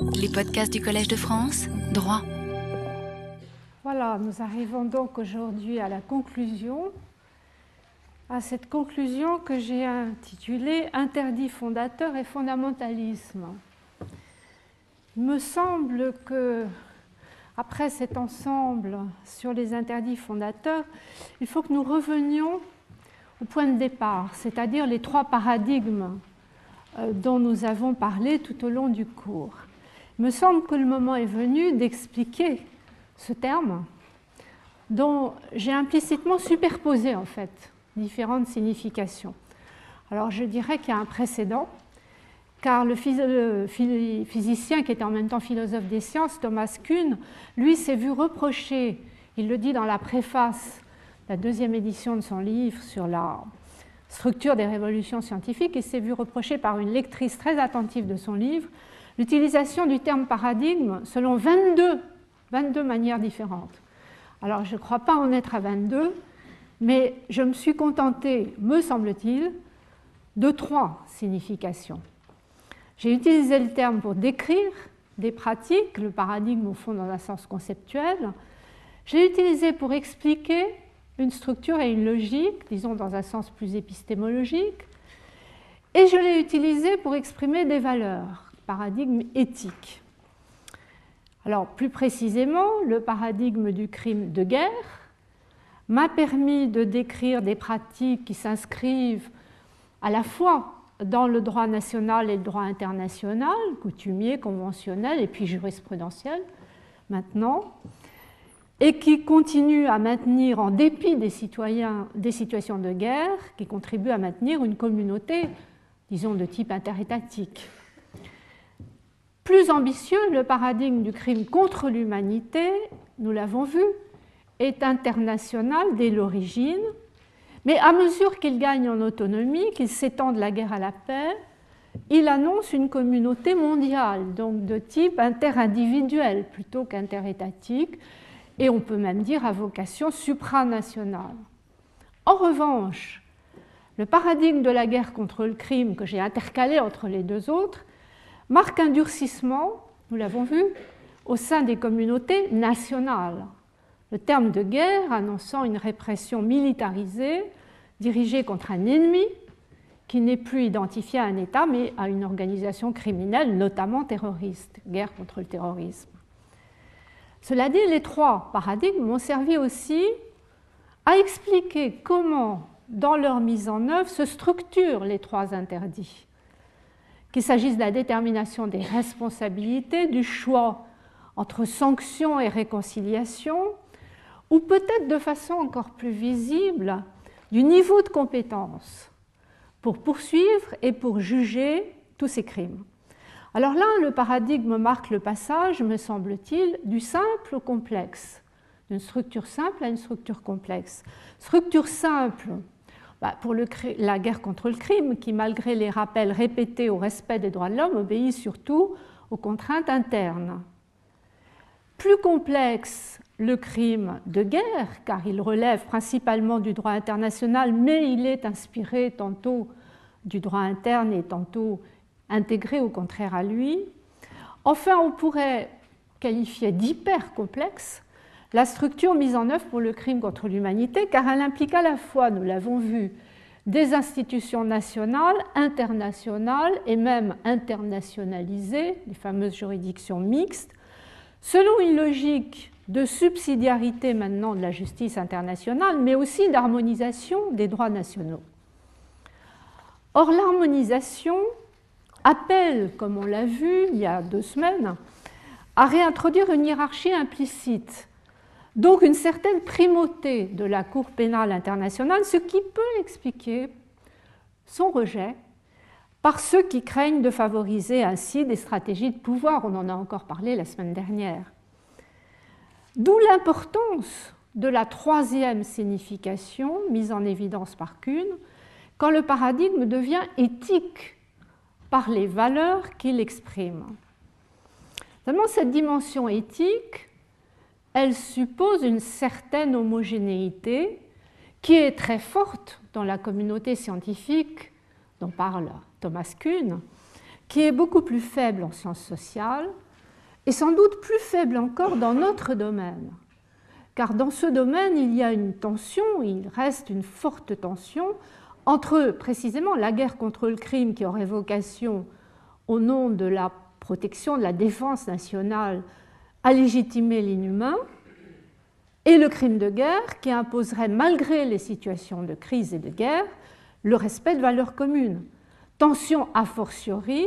Les podcasts du Collège de France, droit. Voilà, nous arrivons donc aujourd'hui à la conclusion, à cette conclusion que j'ai intitulée Interdit fondateur et fondamentalisme. Il me semble que, après cet ensemble sur les interdits fondateurs, il faut que nous revenions au point de départ, c'est-à-dire les trois paradigmes euh, dont nous avons parlé tout au long du cours. Me semble que le moment est venu d'expliquer ce terme dont j'ai implicitement superposé en fait différentes significations. Alors je dirais qu'il y a un précédent, car le physicien qui était en même temps philosophe des sciences, Thomas Kuhn, lui s'est vu reprocher, il le dit dans la préface, la deuxième édition de son livre sur la structure des révolutions scientifiques, il s'est vu reprocher par une lectrice très attentive de son livre l'utilisation du terme paradigme selon 22, 22 manières différentes. Alors je ne crois pas en être à 22, mais je me suis contentée, me semble-t-il, de trois significations. J'ai utilisé le terme pour décrire des pratiques, le paradigme au fond dans un sens conceptuel. J'ai utilisé pour expliquer une structure et une logique, disons dans un sens plus épistémologique. Et je l'ai utilisé pour exprimer des valeurs, paradigme éthique. Alors plus précisément, le paradigme du crime de guerre m'a permis de décrire des pratiques qui s'inscrivent à la fois dans le droit national et le droit international, coutumier, conventionnel et puis jurisprudentiel maintenant, et qui continuent à maintenir, en dépit des citoyens, des situations de guerre, qui contribuent à maintenir une communauté, disons, de type interétatique. Plus ambitieux, le paradigme du crime contre l'humanité, nous l'avons vu, est international dès l'origine, mais à mesure qu'il gagne en autonomie, qu'il s'étend de la guerre à la paix, il annonce une communauté mondiale, donc de type interindividuel plutôt qu'interétatique, et on peut même dire à vocation supranationale. En revanche, le paradigme de la guerre contre le crime que j'ai intercalé entre les deux autres marque un durcissement, nous l'avons vu, au sein des communautés nationales. Le terme de guerre annonçant une répression militarisée dirigée contre un ennemi qui n'est plus identifié à un État mais à une organisation criminelle, notamment terroriste, guerre contre le terrorisme. Cela dit, les trois paradigmes m'ont servi aussi à expliquer comment, dans leur mise en œuvre, se structurent les trois interdits qu'il s'agisse de la détermination des responsabilités, du choix entre sanction et réconciliation, ou peut-être de façon encore plus visible du niveau de compétence pour poursuivre et pour juger tous ces crimes. Alors là, le paradigme marque le passage, me semble-t-il, du simple au complexe, d'une structure simple à une structure complexe. Structure simple, bah, pour la guerre contre le crime, qui, malgré les rappels répétés au respect des droits de l'homme, obéit surtout aux contraintes internes. Plus complexe, le crime de guerre, car il relève principalement du droit international, mais il est inspiré tantôt du droit interne et tantôt intégré au contraire à lui. Enfin, on pourrait qualifier d'hyper complexe la structure mise en œuvre pour le crime contre l'humanité, car elle implique à la fois, nous l'avons vu, des institutions nationales, internationales et même internationalisées, les fameuses juridictions mixtes, selon une logique de subsidiarité maintenant de la justice internationale, mais aussi d'harmonisation des droits nationaux. Or, l'harmonisation appelle, comme on l'a vu il y a deux semaines, à réintroduire une hiérarchie implicite donc une certaine primauté de la Cour pénale internationale, ce qui peut expliquer son rejet par ceux qui craignent de favoriser ainsi des stratégies de pouvoir. On en a encore parlé la semaine dernière. D'où l'importance de la troisième signification mise en évidence par Kuhn, quand le paradigme devient éthique par les valeurs qu'il exprime. Seulement cette dimension éthique elle suppose une certaine homogénéité qui est très forte dans la communauté scientifique dont parle Thomas Kuhn, qui est beaucoup plus faible en sciences sociales, est sans doute plus faible encore dans notre domaine, car dans ce domaine, il y a une tension, il reste une forte tension entre précisément la guerre contre le crime qui aurait vocation, au nom de la protection de la défense nationale, à légitimer l'inhumain, et le crime de guerre qui imposerait, malgré les situations de crise et de guerre, le respect de valeurs communes. Tension a fortiori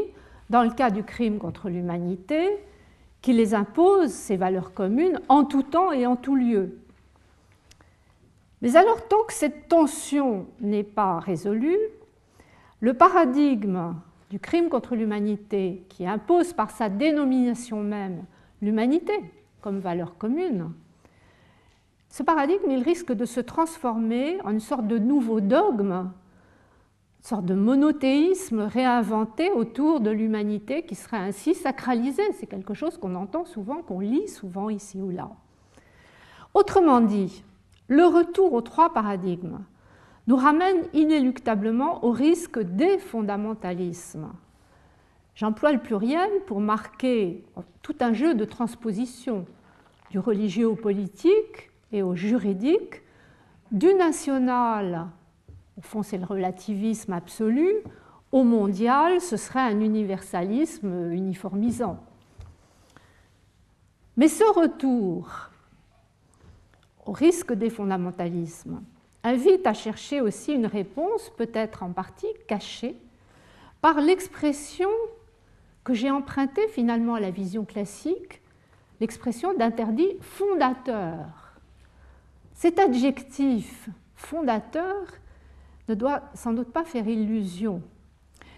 dans le cas du crime contre l'humanité, qui les impose, ces valeurs communes, en tout temps et en tout lieu. Mais alors, tant que cette tension n'est pas résolue, le paradigme du crime contre l'humanité, qui impose par sa dénomination même l'humanité comme valeur commune, ce paradigme, il risque de se transformer en une sorte de nouveau dogme, une sorte de monothéisme réinventé autour de l'humanité qui serait ainsi sacralisé. C'est quelque chose qu'on entend souvent, qu'on lit souvent ici ou là. Autrement dit, le retour aux trois paradigmes nous ramène inéluctablement au risque des fondamentalismes. J'emploie le pluriel pour marquer tout un jeu de transposition du religieux au politique, et au juridique, du national, au fond c'est le relativisme absolu, au mondial, ce serait un universalisme uniformisant. Mais ce retour au risque des fondamentalismes invite à chercher aussi une réponse, peut-être en partie cachée, par l'expression que j'ai empruntée finalement à la vision classique, l'expression d'interdit fondateur. Cet adjectif fondateur ne doit sans doute pas faire illusion,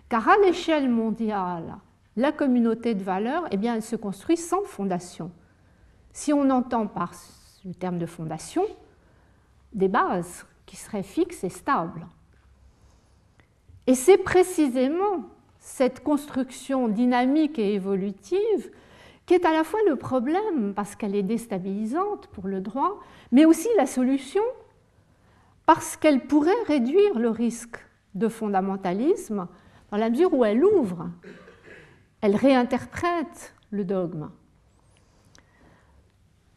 car à l'échelle mondiale, la communauté de valeurs, eh bien, elle se construit sans fondation. Si on entend par le terme de fondation des bases qui seraient fixes et stables. Et c'est précisément cette construction dynamique et évolutive qui est à la fois le problème parce qu'elle est déstabilisante pour le droit, mais aussi la solution parce qu'elle pourrait réduire le risque de fondamentalisme dans la mesure où elle ouvre, elle réinterprète le dogme.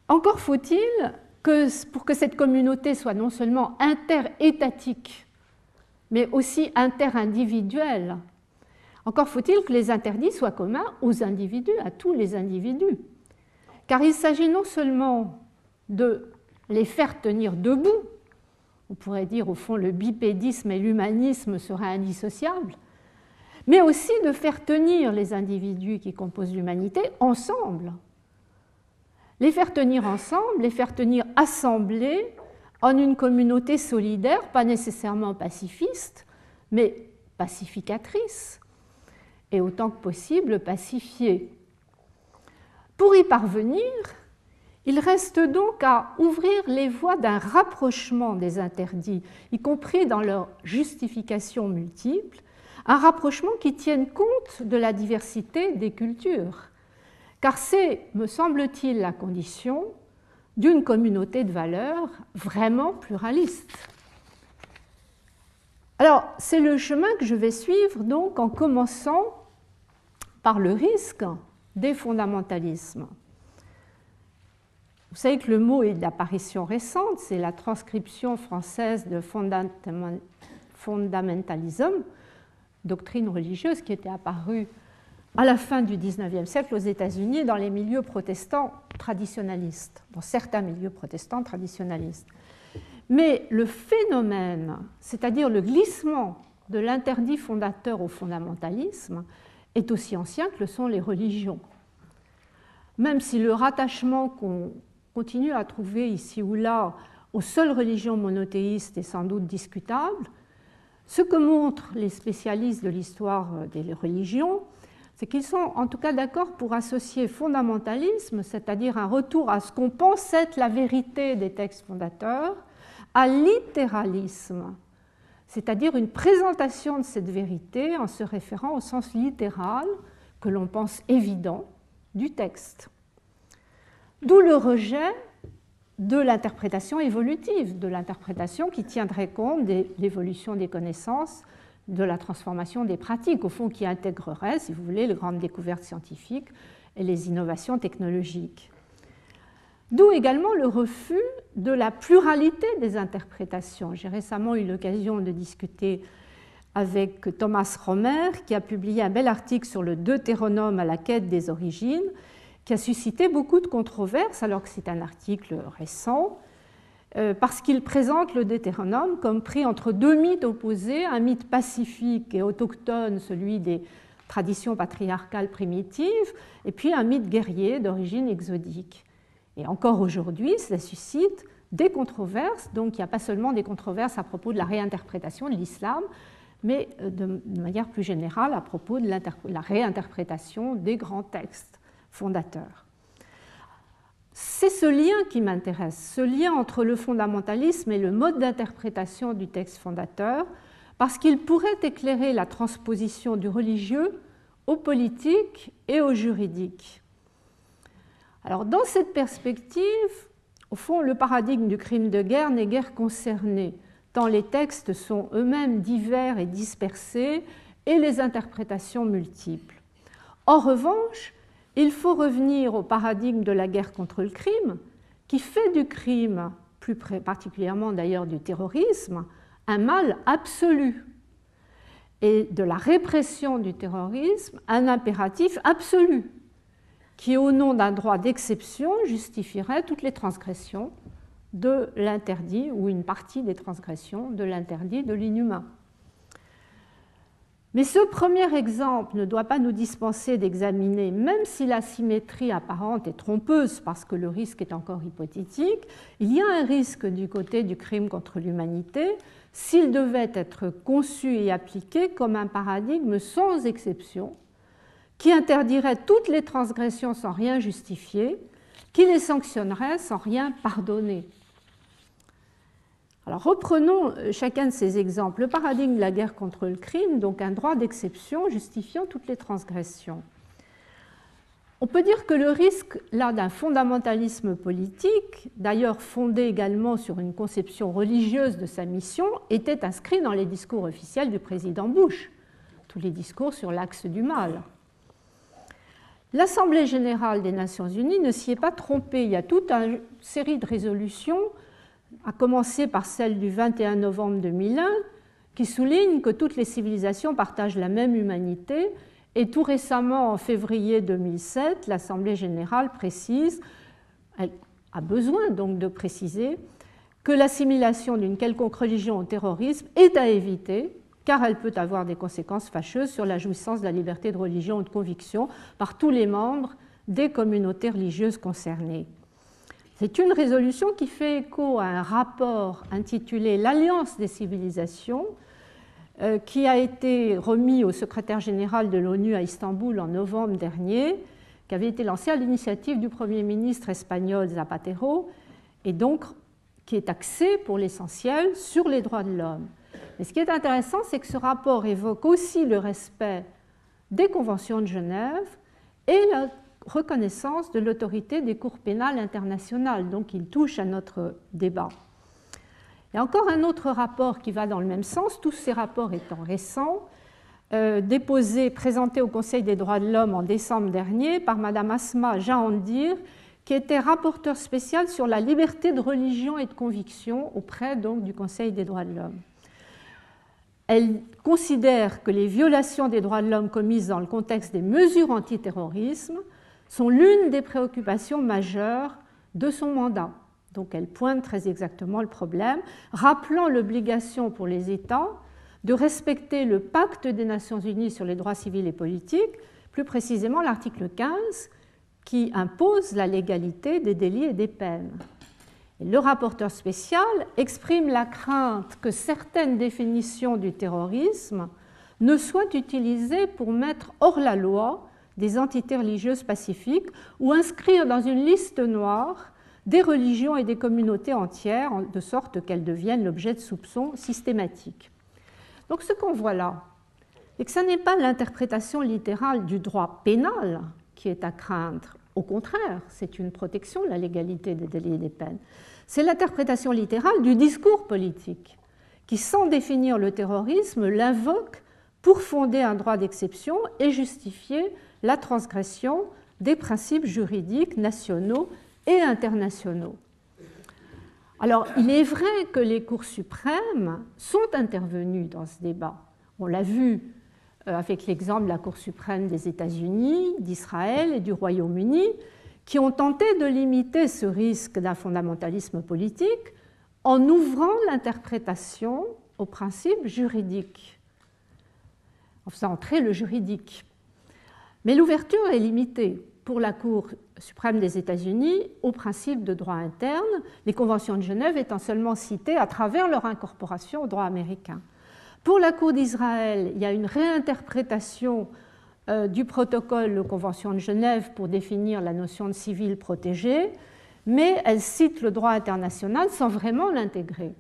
Encore faut-il que pour que cette communauté soit non seulement interétatique, mais aussi interindividuelle, encore faut-il que les interdits soient communs aux individus, à tous les individus. Car il s'agit non seulement de les faire tenir debout, on pourrait dire au fond le bipédisme et l'humanisme seraient indissociables, mais aussi de faire tenir les individus qui composent l'humanité ensemble. Les faire tenir ensemble, les faire tenir assemblés en une communauté solidaire, pas nécessairement pacifiste, mais pacificatrice, et autant que possible pacifié. Pour y parvenir, il reste donc à ouvrir les voies d'un rapprochement des interdits, y compris dans leurs justifications multiples, un rapprochement qui tienne compte de la diversité des cultures, car c'est, me semble-t-il, la condition d'une communauté de valeurs vraiment pluraliste. Alors, c'est le chemin que je vais suivre donc en commençant par le risque des fondamentalismes. Vous savez que le mot est d'apparition récente, c'est la transcription française de fondamentalisme, doctrine religieuse qui était apparue à la fin du XIXe siècle aux États-Unis dans les milieux protestants traditionnalistes, dans certains milieux protestants traditionnalistes. Mais le phénomène, c'est-à-dire le glissement de l'interdit fondateur au fondamentalisme, est aussi ancien que le sont les religions. Même si le rattachement qu'on continue à trouver ici ou là aux seules religions monothéistes est sans doute discutable, ce que montrent les spécialistes de l'histoire des religions, c'est qu'ils sont en tout cas d'accord pour associer fondamentalisme, c'est-à-dire un retour à ce qu'on pense être la vérité des textes fondateurs, littéralisme, c'est-à-dire une présentation de cette vérité en se référant au sens littéral que l'on pense évident du texte. D'où le rejet de l'interprétation évolutive, de l'interprétation qui tiendrait compte de l'évolution des connaissances, de la transformation des pratiques, au fond qui intégrerait, si vous voulez, les grandes découvertes scientifiques et les innovations technologiques. D'où également le refus de la pluralité des interprétations. J'ai récemment eu l'occasion de discuter avec Thomas Romer, qui a publié un bel article sur le Deutéronome à la quête des origines, qui a suscité beaucoup de controverses, alors que c'est un article récent, euh, parce qu'il présente le Deutéronome comme pris entre deux mythes opposés, un mythe pacifique et autochtone, celui des traditions patriarcales primitives, et puis un mythe guerrier d'origine exodique. Et encore aujourd'hui, cela suscite des controverses. Donc il n'y a pas seulement des controverses à propos de la réinterprétation de l'islam, mais euh, de manière plus générale à propos de la réinterprétation des grands textes fondateurs. C'est ce lien qui m'intéresse, ce lien entre le fondamentalisme et le mode d'interprétation du texte fondateur, parce qu'il pourrait éclairer la transposition du religieux au politique et au juridique. Alors dans cette perspective, au fond, le paradigme du crime de guerre n'est guère concerné, tant les textes sont eux-mêmes divers et dispersés et les interprétations multiples. En revanche, il faut revenir au paradigme de la guerre contre le crime, qui fait du crime, plus particulièrement d'ailleurs du terrorisme, un mal absolu, et de la répression du terrorisme un impératif absolu qui, au nom d'un droit d'exception, justifierait toutes les transgressions de l'interdit ou une partie des transgressions de l'interdit de l'inhumain. Mais ce premier exemple ne doit pas nous dispenser d'examiner, même si la symétrie apparente est trompeuse parce que le risque est encore hypothétique, il y a un risque du côté du crime contre l'humanité s'il devait être conçu et appliqué comme un paradigme sans exception qui interdirait toutes les transgressions sans rien justifier, qui les sanctionnerait sans rien pardonner. Alors reprenons euh, chacun de ces exemples. Le paradigme de la guerre contre le crime, donc un droit d'exception justifiant toutes les transgressions. On peut dire que le risque là d'un fondamentalisme politique, d'ailleurs fondé également sur une conception religieuse de sa mission, était inscrit dans les discours officiels du président Bush, tous les discours sur l'axe du mal. L'Assemblée générale des Nations unies ne s'y est pas trompée. Il y a toute une série de résolutions, à commencer par celle du 21 novembre 2001, qui souligne que toutes les civilisations partagent la même humanité. Et tout récemment, en février 2007, l'Assemblée générale précise, elle a besoin donc de préciser, que l'assimilation d'une quelconque religion au terrorisme est à éviter car elle peut avoir des conséquences fâcheuses sur la jouissance de la liberté de religion ou de conviction par tous les membres des communautés religieuses concernées. C'est une résolution qui fait écho à un rapport intitulé L'Alliance des civilisations, euh, qui a été remis au secrétaire général de l'ONU à Istanbul en novembre dernier, qui avait été lancé à l'initiative du Premier ministre espagnol Zapatero, et donc qui est axé pour l'essentiel sur les droits de l'homme. Mais ce qui est intéressant, c'est que ce rapport évoque aussi le respect des conventions de Genève et la reconnaissance de l'autorité des cours pénales internationales. Donc il touche à notre débat. Il y a encore un autre rapport qui va dans le même sens, tous ces rapports étant récents, euh, déposé, présenté au Conseil des droits de l'homme en décembre dernier par Mme Asma Jahandir, qui était rapporteur spécial sur la liberté de religion et de conviction auprès donc, du Conseil des droits de l'homme. Elle considère que les violations des droits de l'homme commises dans le contexte des mesures antiterrorisme sont l'une des préoccupations majeures de son mandat. Donc elle pointe très exactement le problème, rappelant l'obligation pour les États de respecter le pacte des Nations Unies sur les droits civils et politiques, plus précisément l'article 15, qui impose la légalité des délits et des peines. Le rapporteur spécial exprime la crainte que certaines définitions du terrorisme ne soient utilisées pour mettre hors la loi des entités religieuses pacifiques ou inscrire dans une liste noire des religions et des communautés entières, de sorte qu'elles deviennent l'objet de soupçons systématiques. Donc ce qu'on voit là, c'est que ce n'est pas l'interprétation littérale du droit pénal qui est à craindre, au contraire, c'est une protection de la légalité des délits et des peines. C'est l'interprétation littérale du discours politique, qui, sans définir le terrorisme, l'invoque pour fonder un droit d'exception et justifier la transgression des principes juridiques nationaux et internationaux. Alors, il est vrai que les cours suprêmes sont intervenus dans ce débat. On l'a vu avec l'exemple de la Cour suprême des États-Unis, d'Israël et du Royaume-Uni, qui ont tenté de limiter ce risque d'un fondamentalisme politique en ouvrant l'interprétation aux principes juridiques, en faisant entrer le juridique. Mais l'ouverture est limitée pour la Cour suprême des États-Unis aux principes de droit interne, les conventions de Genève étant seulement citées à travers leur incorporation au droit américain. Pour la Cour d'Israël, il y a une réinterprétation euh, du protocole de Convention de Genève pour définir la notion de civil protégé, mais elle cite le droit international sans vraiment l'intégrer.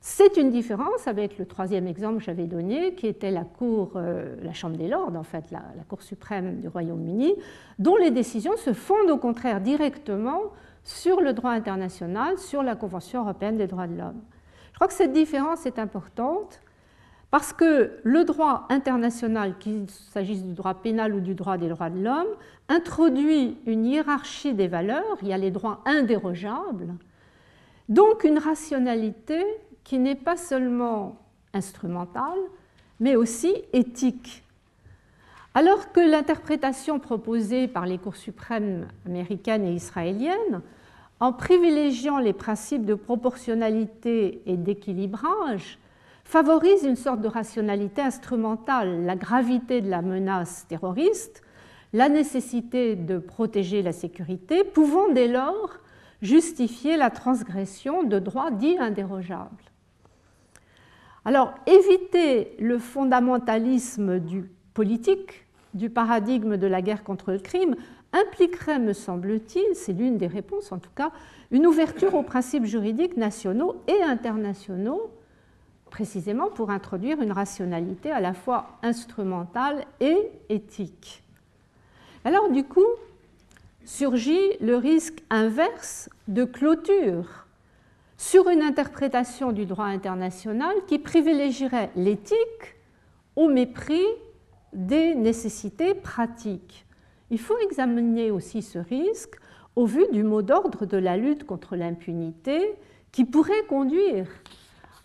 C'est une différence avec le troisième exemple que j'avais donné, qui était la Cour, euh, la Chambre des Lords, en fait, la, la Cour suprême du Royaume-Uni, dont les décisions se fondent au contraire directement sur le droit international, sur la Convention européenne des droits de l'homme. Je crois que cette différence est importante parce que le droit international, qu'il s'agisse du droit pénal ou du droit des droits de l'homme, introduit une hiérarchie des valeurs, il y a les droits indérogeables, donc une rationalité qui n'est pas seulement instrumentale, mais aussi éthique. Alors que l'interprétation proposée par les cours suprêmes américaines et israéliennes, en privilégiant les principes de proportionnalité et d'équilibrage, favorise une sorte de rationalité instrumentale, la gravité de la menace terroriste, la nécessité de protéger la sécurité, pouvant dès lors justifier la transgression de droits dits indérogeables. Alors, éviter le fondamentalisme du politique, du paradigme de la guerre contre le crime, impliquerait, me semble-t-il, c'est l'une des réponses en tout cas, une ouverture aux principes juridiques nationaux et internationaux précisément pour introduire une rationalité à la fois instrumentale et éthique. Alors du coup, surgit le risque inverse de clôture sur une interprétation du droit international qui privilégierait l'éthique au mépris des nécessités pratiques. Il faut examiner aussi ce risque au vu du mot d'ordre de la lutte contre l'impunité qui pourrait conduire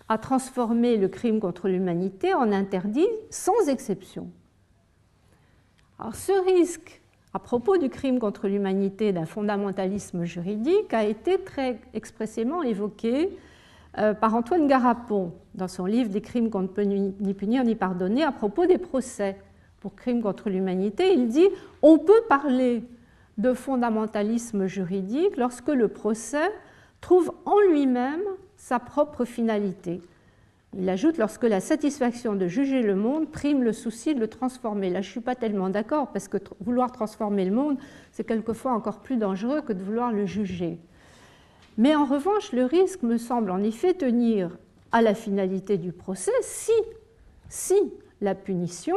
à transformer le crime contre l'humanité en interdit sans exception. Ce risque à propos du crime contre l'humanité d'un fondamentalisme juridique a été très expressément évoqué euh, par Antoine Garapon dans son livre Des crimes qu'on ne peut ni punir ni pardonner à propos des procès pour crimes contre l'humanité. Il dit on peut parler de fondamentalisme juridique lorsque le procès trouve en lui-même sa propre finalité. Il ajoute lorsque la satisfaction de juger le monde prime le souci de le transformer. Là, je ne suis pas tellement d'accord parce que vouloir transformer le monde, c'est quelquefois encore plus dangereux que de vouloir le juger. Mais en revanche, le risque me semble en effet tenir à la finalité du procès si, si la punition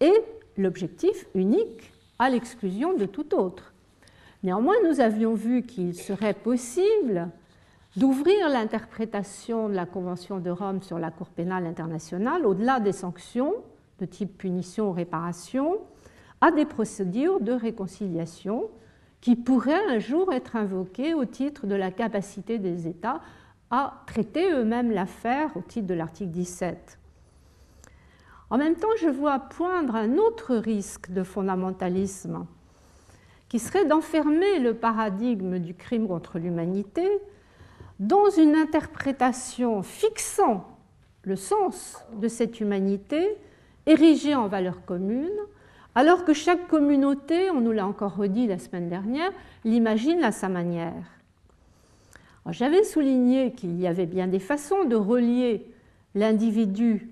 est l'objectif unique à l'exclusion de tout autre. Néanmoins, nous avions vu qu'il serait possible d'ouvrir l'interprétation de la Convention de Rome sur la Cour pénale internationale au-delà des sanctions de type punition ou réparation à des procédures de réconciliation qui pourraient un jour être invoquées au titre de la capacité des États à traiter eux-mêmes l'affaire au titre de l'article 17. En même temps, je vois poindre un autre risque de fondamentalisme qui serait d'enfermer le paradigme du crime contre l'humanité dans une interprétation fixant le sens de cette humanité érigée en valeur commune, alors que chaque communauté, on nous l'a encore redit la semaine dernière, l'imagine à sa manière. J'avais souligné qu'il y avait bien des façons de relier l'individu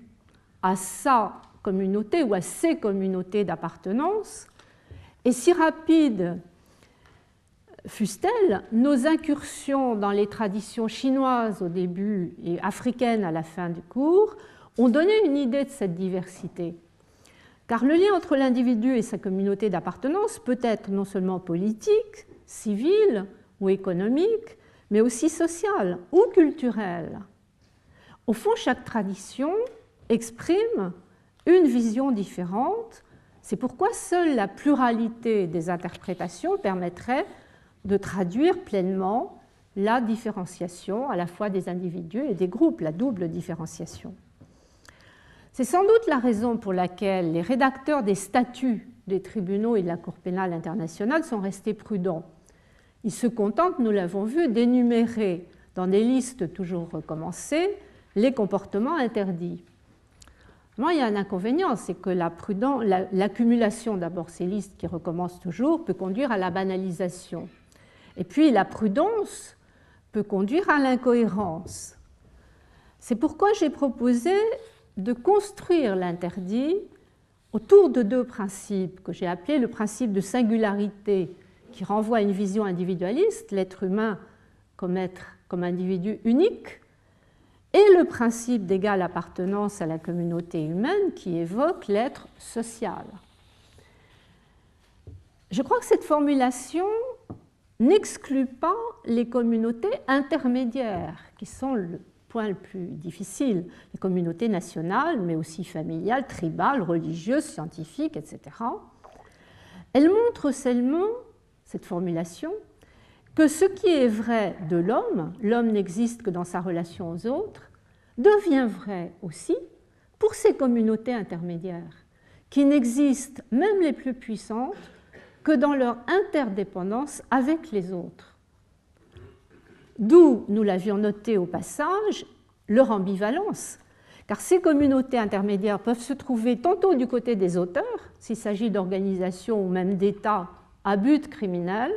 à sa communauté ou à ses communautés d'appartenance, et si rapide fussent-elles, nos incursions dans les traditions chinoises au début et africaines à la fin du cours ont donné une idée de cette diversité. Car le lien entre l'individu et sa communauté d'appartenance peut être non seulement politique, civil ou économique, mais aussi social ou culturel. Au fond, chaque tradition exprime une vision différente C'est pourquoi seule la pluralité des interprétations permettrait de traduire pleinement la différenciation à la fois des individus et des groupes, la double différenciation. C'est sans doute la raison pour laquelle les rédacteurs des statuts des tribunaux et de la Cour pénale internationale sont restés prudents. Ils se contentent, nous l'avons vu, d'énumérer dans des listes toujours recommencées les comportements interdits. Moi, il y a un inconvénient, c'est que l'accumulation d'abord ces listes qui recommencent toujours peut conduire à la banalisation. Et puis la prudence peut conduire à l'incohérence. C'est pourquoi j'ai proposé de construire l'interdit autour de deux principes que j'ai appelés le principe de singularité qui renvoie à une vision individualiste, l'être humain comme être comme individu unique, et le principe d'égale appartenance à la communauté humaine qui évoque l'être social. Je crois que cette formulation n'exclut pas les communautés intermédiaires, qui sont le point le plus difficile, les communautés nationales, mais aussi familiales, tribales, religieuses, scientifiques, etc. Elle montre seulement, cette formulation, que ce qui est vrai de l'homme, l'homme n'existe que dans sa relation aux autres, devient vrai aussi pour ces communautés intermédiaires, qui n'existent, même les plus puissantes, que dans leur interdépendance avec les autres. D'où, nous l'avions noté au passage, leur ambivalence, car ces communautés intermédiaires peuvent se trouver tantôt du côté des auteurs, s'il s'agit d'organisations ou même d'États à but criminel,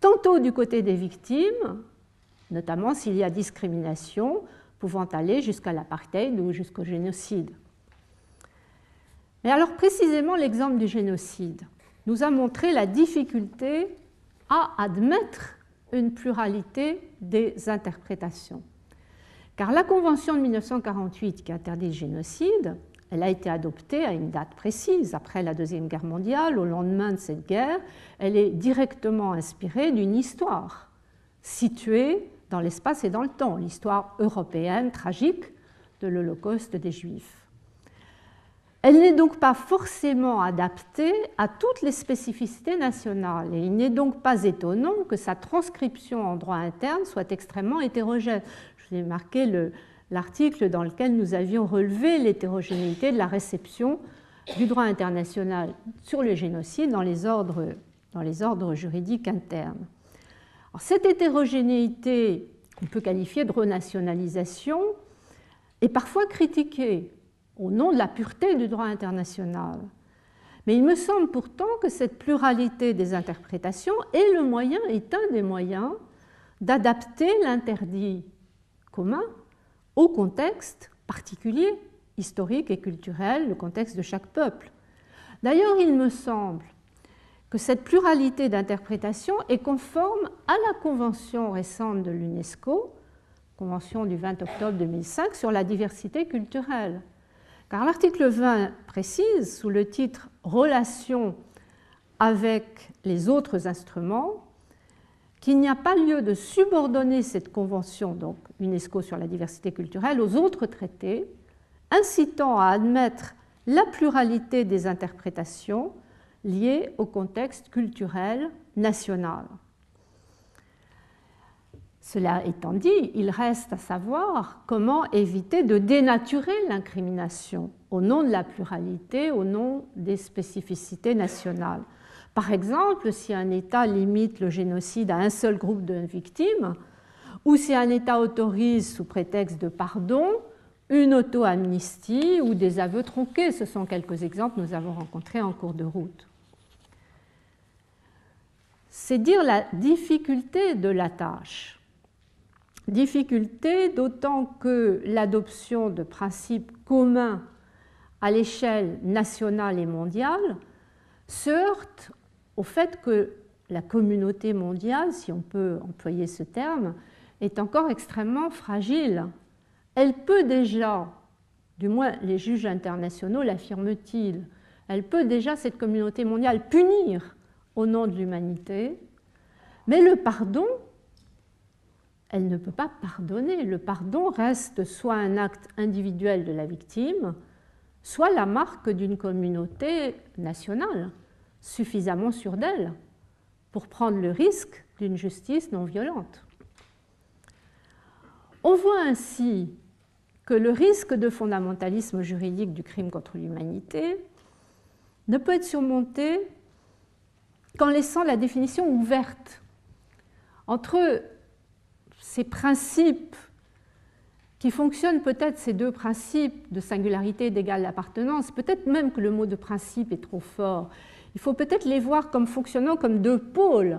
tantôt du côté des victimes, notamment s'il y a discrimination pouvant aller jusqu'à l'apartheid ou jusqu'au génocide. Mais alors précisément l'exemple du génocide nous a montré la difficulté à admettre une pluralité des interprétations. Car la Convention de 1948 qui interdit le génocide, elle a été adoptée à une date précise, après la Deuxième Guerre mondiale, au lendemain de cette guerre. Elle est directement inspirée d'une histoire située dans l'espace et dans le temps, l'histoire européenne tragique de l'Holocauste des Juifs. Elle n'est donc pas forcément adaptée à toutes les spécificités nationales et il n'est donc pas étonnant que sa transcription en droit interne soit extrêmement hétérogène. Je vous ai marqué l'article dans lequel nous avions relevé l'hétérogénéité de la réception du droit international sur le génocide dans les ordres, dans les ordres juridiques internes. cette hétérogénéité, qu'on peut qualifier de renationalisation, est parfois critiquée au nom de la pureté du droit international. Mais il me semble pourtant que cette pluralité des interprétations est le moyen, est un des moyens d'adapter l'interdit commun au contexte particulier, historique et culturel, le contexte de chaque peuple. D'ailleurs, il me semble que cette pluralité d'interprétations est conforme à la convention récente de l'UNESCO, convention du 20 octobre 2005 sur la diversité culturelle. Car l'article 20 précise, sous le titre Relations avec les autres instruments, qu'il n'y a pas lieu de subordonner cette convention, donc UNESCO sur la diversité culturelle, aux autres traités, incitant à admettre la pluralité des interprétations liées au contexte culturel national. Cela étant dit, il reste à savoir comment éviter de dénaturer l'incrimination au nom de la pluralité, au nom des spécificités nationales. Par exemple, si un État limite le génocide à un seul groupe de victimes, ou si un État autorise, sous prétexte de pardon, une auto-amnistie ou des aveux tronqués. Ce sont quelques exemples que nous avons rencontrés en cours de route. C'est dire la difficulté de la tâche. Difficulté d'autant que l'adoption de principes communs à l'échelle nationale et mondiale se heurte au fait que la communauté mondiale, si on peut employer ce terme, est encore extrêmement fragile. Elle peut déjà, du moins les juges internationaux l'affirment-ils, elle peut déjà, cette communauté mondiale, punir au nom de l'humanité, mais le pardon elle ne peut pas pardonner. Le pardon reste soit un acte individuel de la victime, soit la marque d'une communauté nationale suffisamment sûre d'elle pour prendre le risque d'une justice non violente. On voit ainsi que le risque de fondamentalisme juridique du crime contre l'humanité ne peut être surmonté qu'en laissant la définition ouverte entre ces principes qui fonctionnent peut-être ces deux principes de singularité et d'égale appartenance, peut-être même que le mot de principe est trop fort. Il faut peut-être les voir comme fonctionnant comme deux pôles,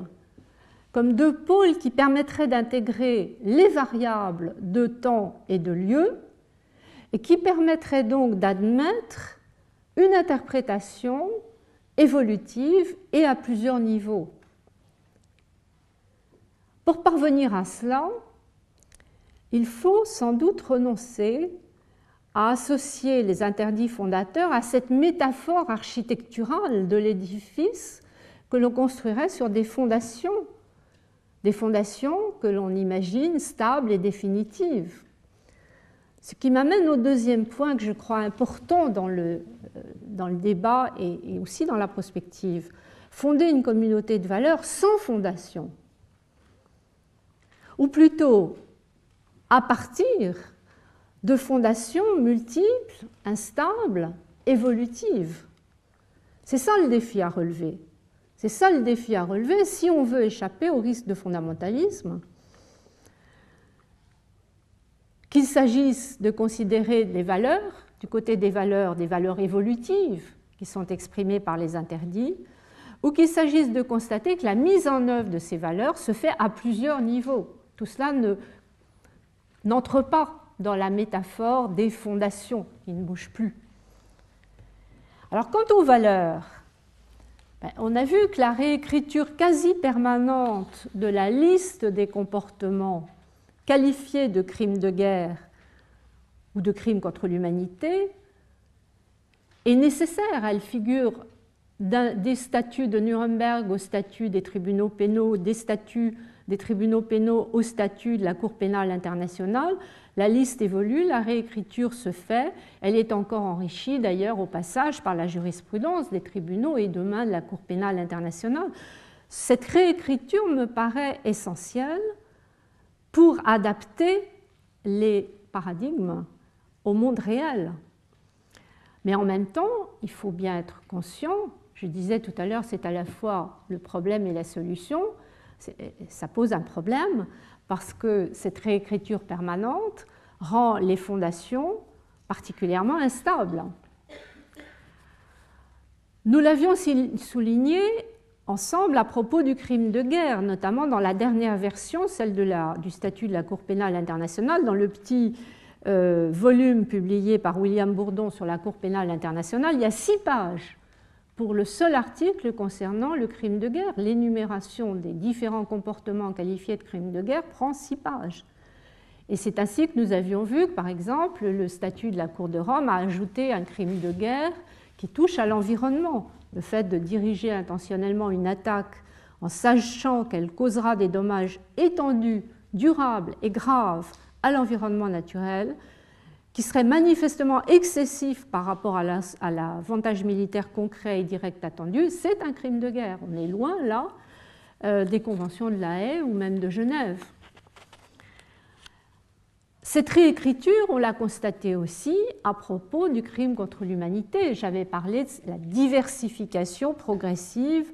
comme deux pôles qui permettraient d'intégrer les variables de temps et de lieu, et qui permettraient donc d'admettre une interprétation évolutive et à plusieurs niveaux. Pour parvenir à cela, il faut sans doute renoncer à associer les interdits fondateurs à cette métaphore architecturale de l'édifice que l'on construirait sur des fondations, des fondations que l'on imagine stables et définitives. Ce qui m'amène au deuxième point que je crois important dans le, euh, débat et, et aussi dans la prospective. Fonder une communauté de valeurs sans fondation, ou plutôt à partir de fondations multiples, instables, évolutives. C'est ça le défi à relever. C'est ça le défi à relever si on veut échapper au risque de fondamentalisme. Qu'il s'agisse de considérer les valeurs, du côté des valeurs, des valeurs évolutives qui sont exprimées par les interdits, ou qu'il s'agisse de constater que la mise en œuvre de ces valeurs se fait à plusieurs niveaux. Tout cela n'entre pas dans la métaphore des fondations qui ne bougent plus. Alors quant aux valeurs, ben, on a vu que la réécriture quasi permanente de la liste des comportements qualifiés de crimes de guerre ou de crimes contre l'humanité est nécessaire. Elle figure des statuts de Nuremberg au statut des tribunaux pénaux, des statuts des tribunaux pénaux au statut de la Cour pénale internationale. La liste évolue, la réécriture se fait, elle est encore enrichie d'ailleurs au passage par la jurisprudence des tribunaux et demain de la Cour pénale internationale. Cette réécriture me paraît essentielle pour adapter les paradigmes au monde réel. Mais en même temps, il faut bien être conscient, je disais tout à l'heure, c'est à la fois le problème et la solution, ça pose un problème parce que cette réécriture permanente rend les fondations particulièrement instables. Nous l'avions souligné ensemble à propos du crime de guerre, notamment dans la dernière version, celle du statut de la Cour pénale internationale, dans le petit euh, volume publié par William Bourdon sur la Cour pénale internationale, il y a six pages pour le seul article concernant le crime de guerre. L'énumération des différents comportements qualifiés de crimes de guerre prend six pages. Et c'est ainsi que nous avions vu que, par exemple, le statut de la Cour de Rome a ajouté un crime de guerre qui touche à l'environnement. Le fait de diriger intentionnellement une attaque en sachant qu'elle causera des dommages étendus, durables et graves à l'environnement naturel qui serait manifestement excessif par rapport à l'avantage militaire concret et direct attendu, c'est un crime de guerre. On est loin là euh, des conventions de la Haye ou même de Genève. Cette réécriture, on l'a constaté aussi à propos du crime contre l'humanité. J'avais parlé de la diversification progressive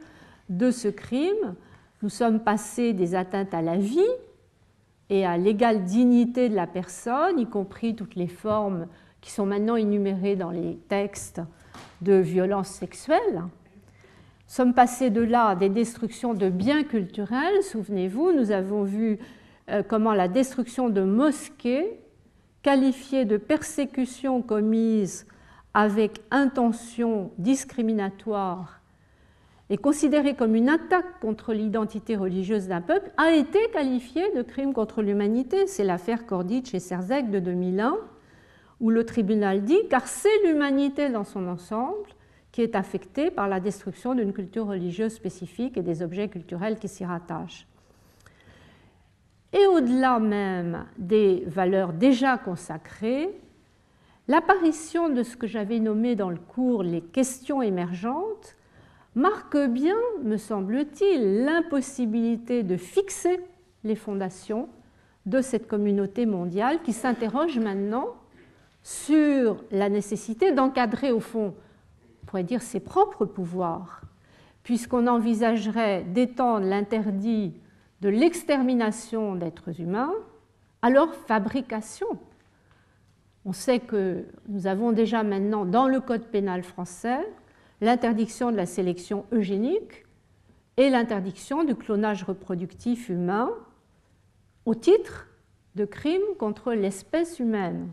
de ce crime. Nous sommes passés des atteintes à la vie, et à l'égale dignité de la personne, y compris toutes les formes qui sont maintenant énumérées dans les textes de violence sexuelle. Nous sommes passés de là à des destructions de biens culturels. Souvenez-vous, nous avons vu euh, comment la destruction de mosquées, qualifiée de persécution commise avec intention discriminatoire est considérée comme une attaque contre l'identité religieuse d'un peuple, a été qualifiée de crime contre l'humanité. C'est l'affaire Korditch et Serzek de 2001, où le tribunal dit car c'est l'humanité dans son ensemble qui est affectée par la destruction d'une culture religieuse spécifique et des objets culturels qui s'y rattachent. Et au-delà même des valeurs déjà consacrées, l'apparition de ce que j'avais nommé dans le cours les questions émergentes marque bien, me semble-t-il, l'impossibilité de fixer les fondations de cette communauté mondiale qui s'interroge maintenant sur la nécessité d'encadrer au fond, on pourrait dire, ses propres pouvoirs, puisqu'on envisagerait d'étendre l'interdit de l'extermination d'êtres humains à leur fabrication. On sait que nous avons déjà maintenant dans le Code pénal français l'interdiction de la sélection eugénique et l'interdiction du clonage reproductif humain au titre de crimes contre l'espèce humaine.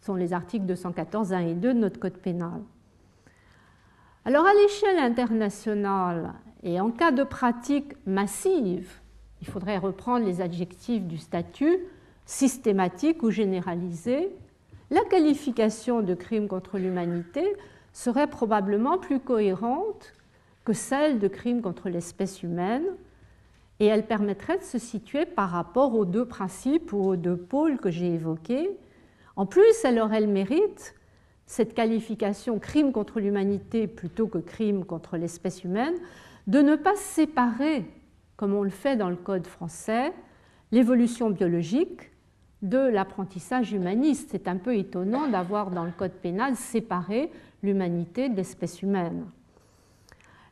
Ce sont les articles 214, 1 et 2 de notre Code pénal. Alors à l'échelle internationale et en cas de pratique massive, il faudrait reprendre les adjectifs du statut, systématique ou généralisé, la qualification de crime contre l'humanité serait probablement plus cohérente que celle de crime contre l'espèce humaine, et elle permettrait de se situer par rapport aux deux principes ou aux deux pôles que j'ai évoqués. En plus, elle aurait le mérite, cette qualification crime contre l'humanité plutôt que crime contre l'espèce humaine, de ne pas séparer, comme on le fait dans le Code français, l'évolution biologique de l'apprentissage humaniste. C'est un peu étonnant d'avoir dans le Code pénal séparé l'humanité de l'espèce humaine.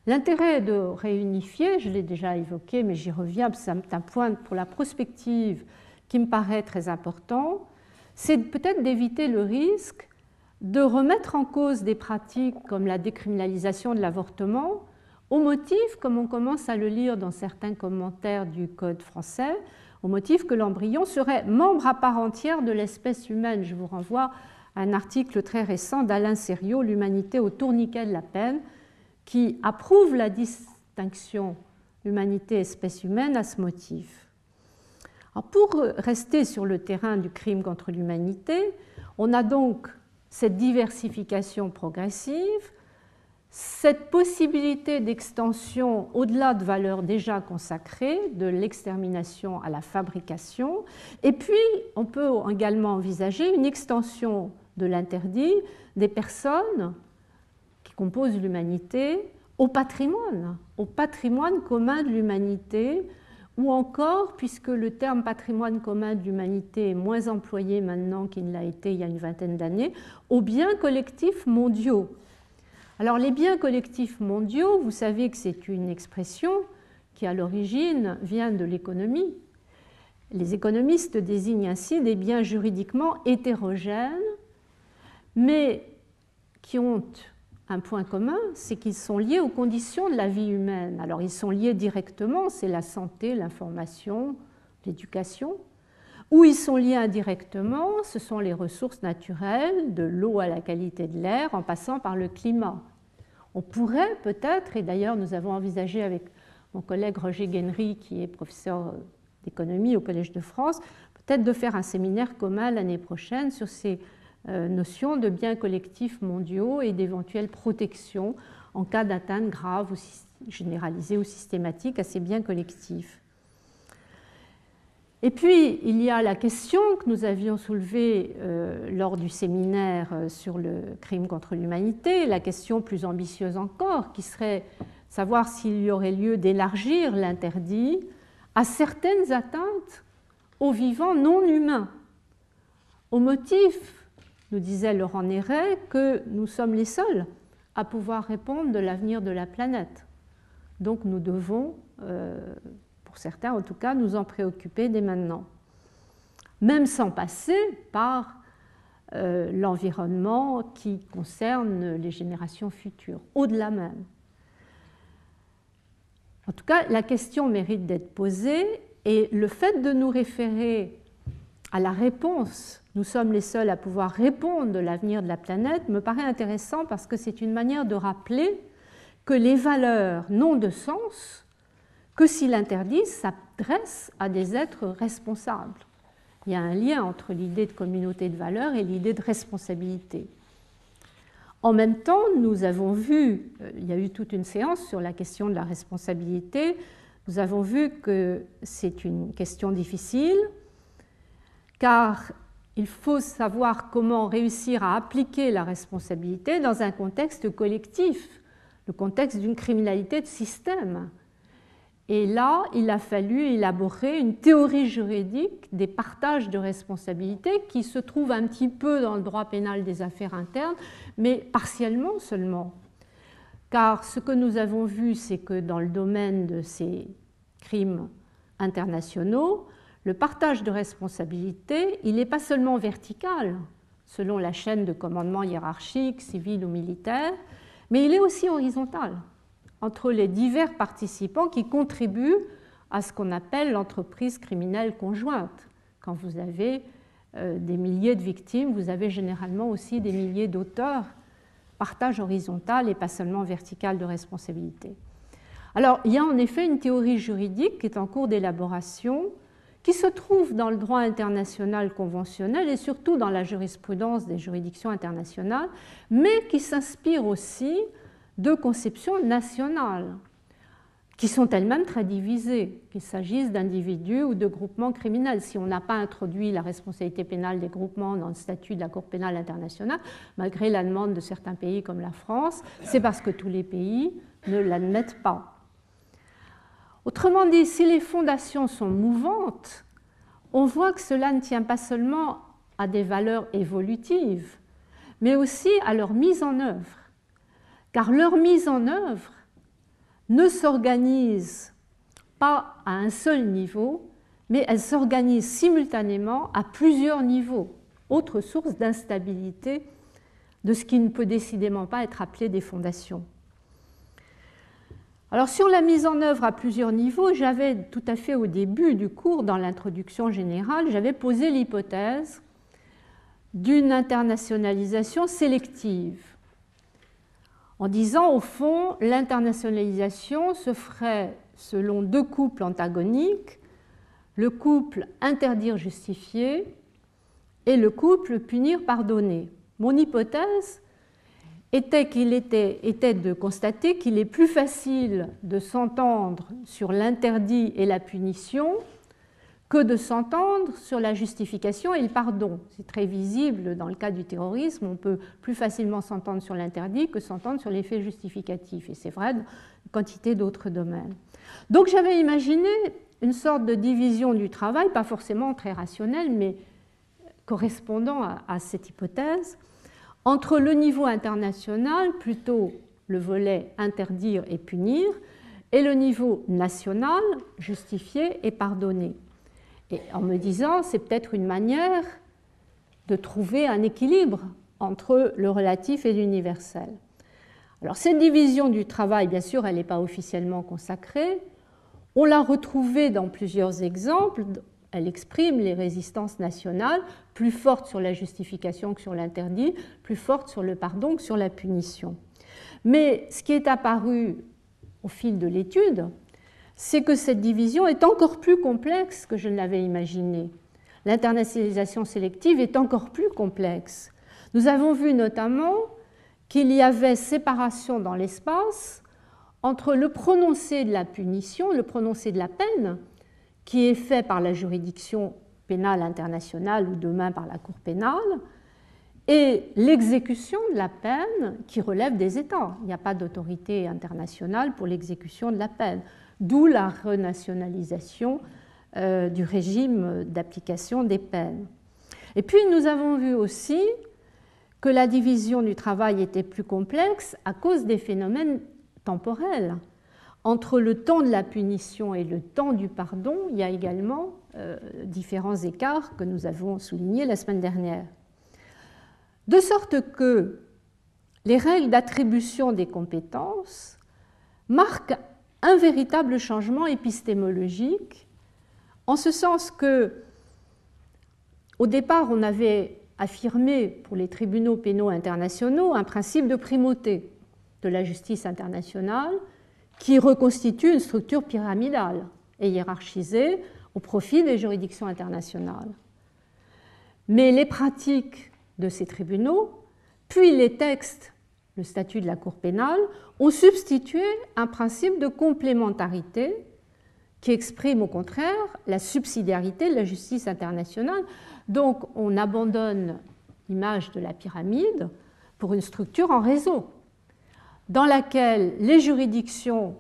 L'intérêt de réunifier, je l'ai déjà évoqué, mais j'y reviens, c'est un point pour la prospective qui me paraît très important, c'est peut-être d'éviter le risque de remettre en cause des pratiques comme la décriminalisation de l'avortement au motif, comme on commence à le lire dans certains commentaires du Code français, au motif que l'embryon serait membre à part entière de l'espèce humaine. Je vous renvoie un article très récent d'Alain Serriot, L'humanité au tourniquet de la peine, qui approuve la distinction humanité-espèce humaine à ce motif. pour rester sur le terrain du crime contre l'humanité, on a donc cette diversification progressive, cette possibilité d'extension au-delà de valeurs déjà consacrées, de l'extermination à la fabrication, et puis on peut également envisager une extension de l'interdit des personnes compose l'humanité au patrimoine, au patrimoine commun de l'humanité, ou encore, puisque le terme patrimoine commun de l'humanité est moins employé maintenant qu'il ne l'a été il y a une vingtaine d'années, aux biens collectifs mondiaux. Alors les biens collectifs mondiaux, vous savez que c'est une expression qui à l'origine vient de l'économie. Les économistes désignent ainsi des biens juridiquement hétérogènes, mais qui ont un point commun, c'est qu'ils sont liés aux conditions de la vie humaine. Alors ils sont liés directement, c'est la santé, l'information, l'éducation, ou ils sont liés indirectement, ce sont les ressources naturelles, de l'eau à la qualité de l'air, en passant par le climat. On pourrait peut-être, et d'ailleurs nous avons envisagé avec mon collègue Roger Guenry, qui est professeur d'économie au Collège de France, peut-être de faire un séminaire commun l'année prochaine sur ces notion de biens collectifs mondiaux et d'éventuelles protections en cas d'atteinte grave ou généralisée ou systématique à ces biens collectifs. Et puis, il y a la question que nous avions soulevée euh, lors du séminaire euh, sur le crime contre l'humanité, la question plus ambitieuse encore, qui serait savoir s'il y aurait lieu d'élargir l'interdit à certaines atteintes aux vivants non humains, au motif nous disait Laurent Néret que nous sommes les seuls à pouvoir répondre de l'avenir de la planète. Donc nous devons, euh, pour certains en tout cas, nous en préoccuper dès maintenant. Même sans passer par euh, l'environnement qui concerne les générations futures, au-delà même. En tout cas, la question mérite d'être posée et le fait de nous référer à la réponse nous sommes les seuls à pouvoir répondre de l'avenir de la planète me paraît intéressant parce que c'est une manière de rappeler que les valeurs n'ont de sens que si l'interdit s'adresse à des êtres responsables. Il y a un lien entre l'idée de communauté de valeurs et l'idée de responsabilité. En même temps, nous avons vu, euh, il y a eu toute une séance sur la question de la responsabilité, nous avons vu que c'est une question difficile, car il faut savoir comment réussir à appliquer la responsabilité dans un contexte collectif, le contexte d'une criminalité de système. Et là, il a fallu élaborer une théorie juridique des partages de responsabilités qui se trouve un petit peu dans le droit pénal des affaires internes, mais partiellement seulement. Car ce que nous avons vu, c'est que dans le domaine de ces crimes internationaux, le partage de responsabilités, il n'est pas seulement vertical, selon la chaîne de commandement hiérarchique, civil ou militaire, mais il est aussi horizontal entre les divers participants qui contribuent à ce qu'on appelle l'entreprise criminelle conjointe. Quand vous avez euh, des milliers de victimes, vous avez généralement aussi des milliers d'auteurs. Partage horizontal et pas seulement vertical de responsabilité. Alors, il y a en effet une théorie juridique qui est en cours d'élaboration, qui se trouve dans le droit international conventionnel et surtout dans la jurisprudence des juridictions internationales, mais qui s'inspire aussi de conceptions nationales qui sont elles-mêmes très divisées, qu'il s'agisse d'individus ou de groupements criminels. Si on n'a pas introduit la responsabilité pénale des groupements dans le statut de la Cour pénale internationale, malgré la demande de certains pays comme la France, c'est parce que tous les pays ne l'admettent pas. Autrement dit, si les fondations sont mouvantes, on voit que cela ne tient pas seulement à des valeurs évolutives, mais aussi à leur mise en œuvre car leur mise en œuvre ne s'organise pas à un seul niveau, mais elle s'organise simultanément à plusieurs niveaux, autre source d'instabilité de ce qui ne peut décidément pas être appelé des fondations. Alors sur la mise en œuvre à plusieurs niveaux, j'avais tout à fait au début du cours, dans l'introduction générale, j'avais posé l'hypothèse d'une internationalisation sélective en disant au fond l'internationalisation se ferait selon deux couples antagoniques, le couple interdire justifier et le couple punir pardonner. Mon hypothèse était, qu'il était, était de constater qu'il est plus facile de s'entendre sur l'interdit et la punition que de s'entendre sur la justification et le pardon. C'est très visible dans le cas du terrorisme, on peut plus facilement s'entendre sur l'interdit que s'entendre sur les faits justificatifs, et c'est vrai dans une quantité d'autres domaines. Donc j'avais imaginé une sorte de division du travail, pas forcément très rationnelle, mais correspondant à cette hypothèse, entre le niveau international, plutôt le volet interdire et punir, et le niveau national, justifier et pardonner et en me disant c'est peut-être une manière de trouver un équilibre entre le relatif et l'universel. Alors cette division du travail, bien sûr, elle n'est pas officiellement consacrée. On l'a retrouvée dans plusieurs exemples. Elle exprime les résistances nationales, plus fortes sur la justification que sur l'interdit, plus fortes sur le pardon que sur la punition. Mais ce qui est apparu au fil de l'étude, c'est que cette division est encore plus complexe que je ne l'avais imaginé. L'internationalisation sélective est encore plus complexe. Nous avons vu notamment qu'il y avait séparation dans l'espace entre le prononcé de la punition, le prononcé de la peine, qui est fait par la juridiction pénale internationale ou demain par la Cour pénale, et l'exécution de la peine qui relève des États. Il n'y a pas d'autorité internationale pour l'exécution de la peine d'où la renationalisation euh, du régime d'application des peines. Et puis nous avons vu aussi que la division du travail était plus complexe à cause des phénomènes temporels. Entre le temps de la punition et le temps du pardon, il y a également euh, différents écarts que nous avons soulignés la semaine dernière. De sorte que les règles d'attribution des compétences marquent un véritable changement épistémologique, en ce sens que, au départ, on avait affirmé pour les tribunaux pénaux internationaux un principe de primauté de la justice internationale qui reconstitue une structure pyramidale et hiérarchisée au profit des juridictions internationales. Mais les pratiques de ces tribunaux, puis les textes, le statut de la Cour pénale, ont substitué un principe de complémentarité qui exprime au contraire la subsidiarité de la justice internationale. Donc on abandonne l'image de la pyramide pour une structure en réseau, dans laquelle les juridictions,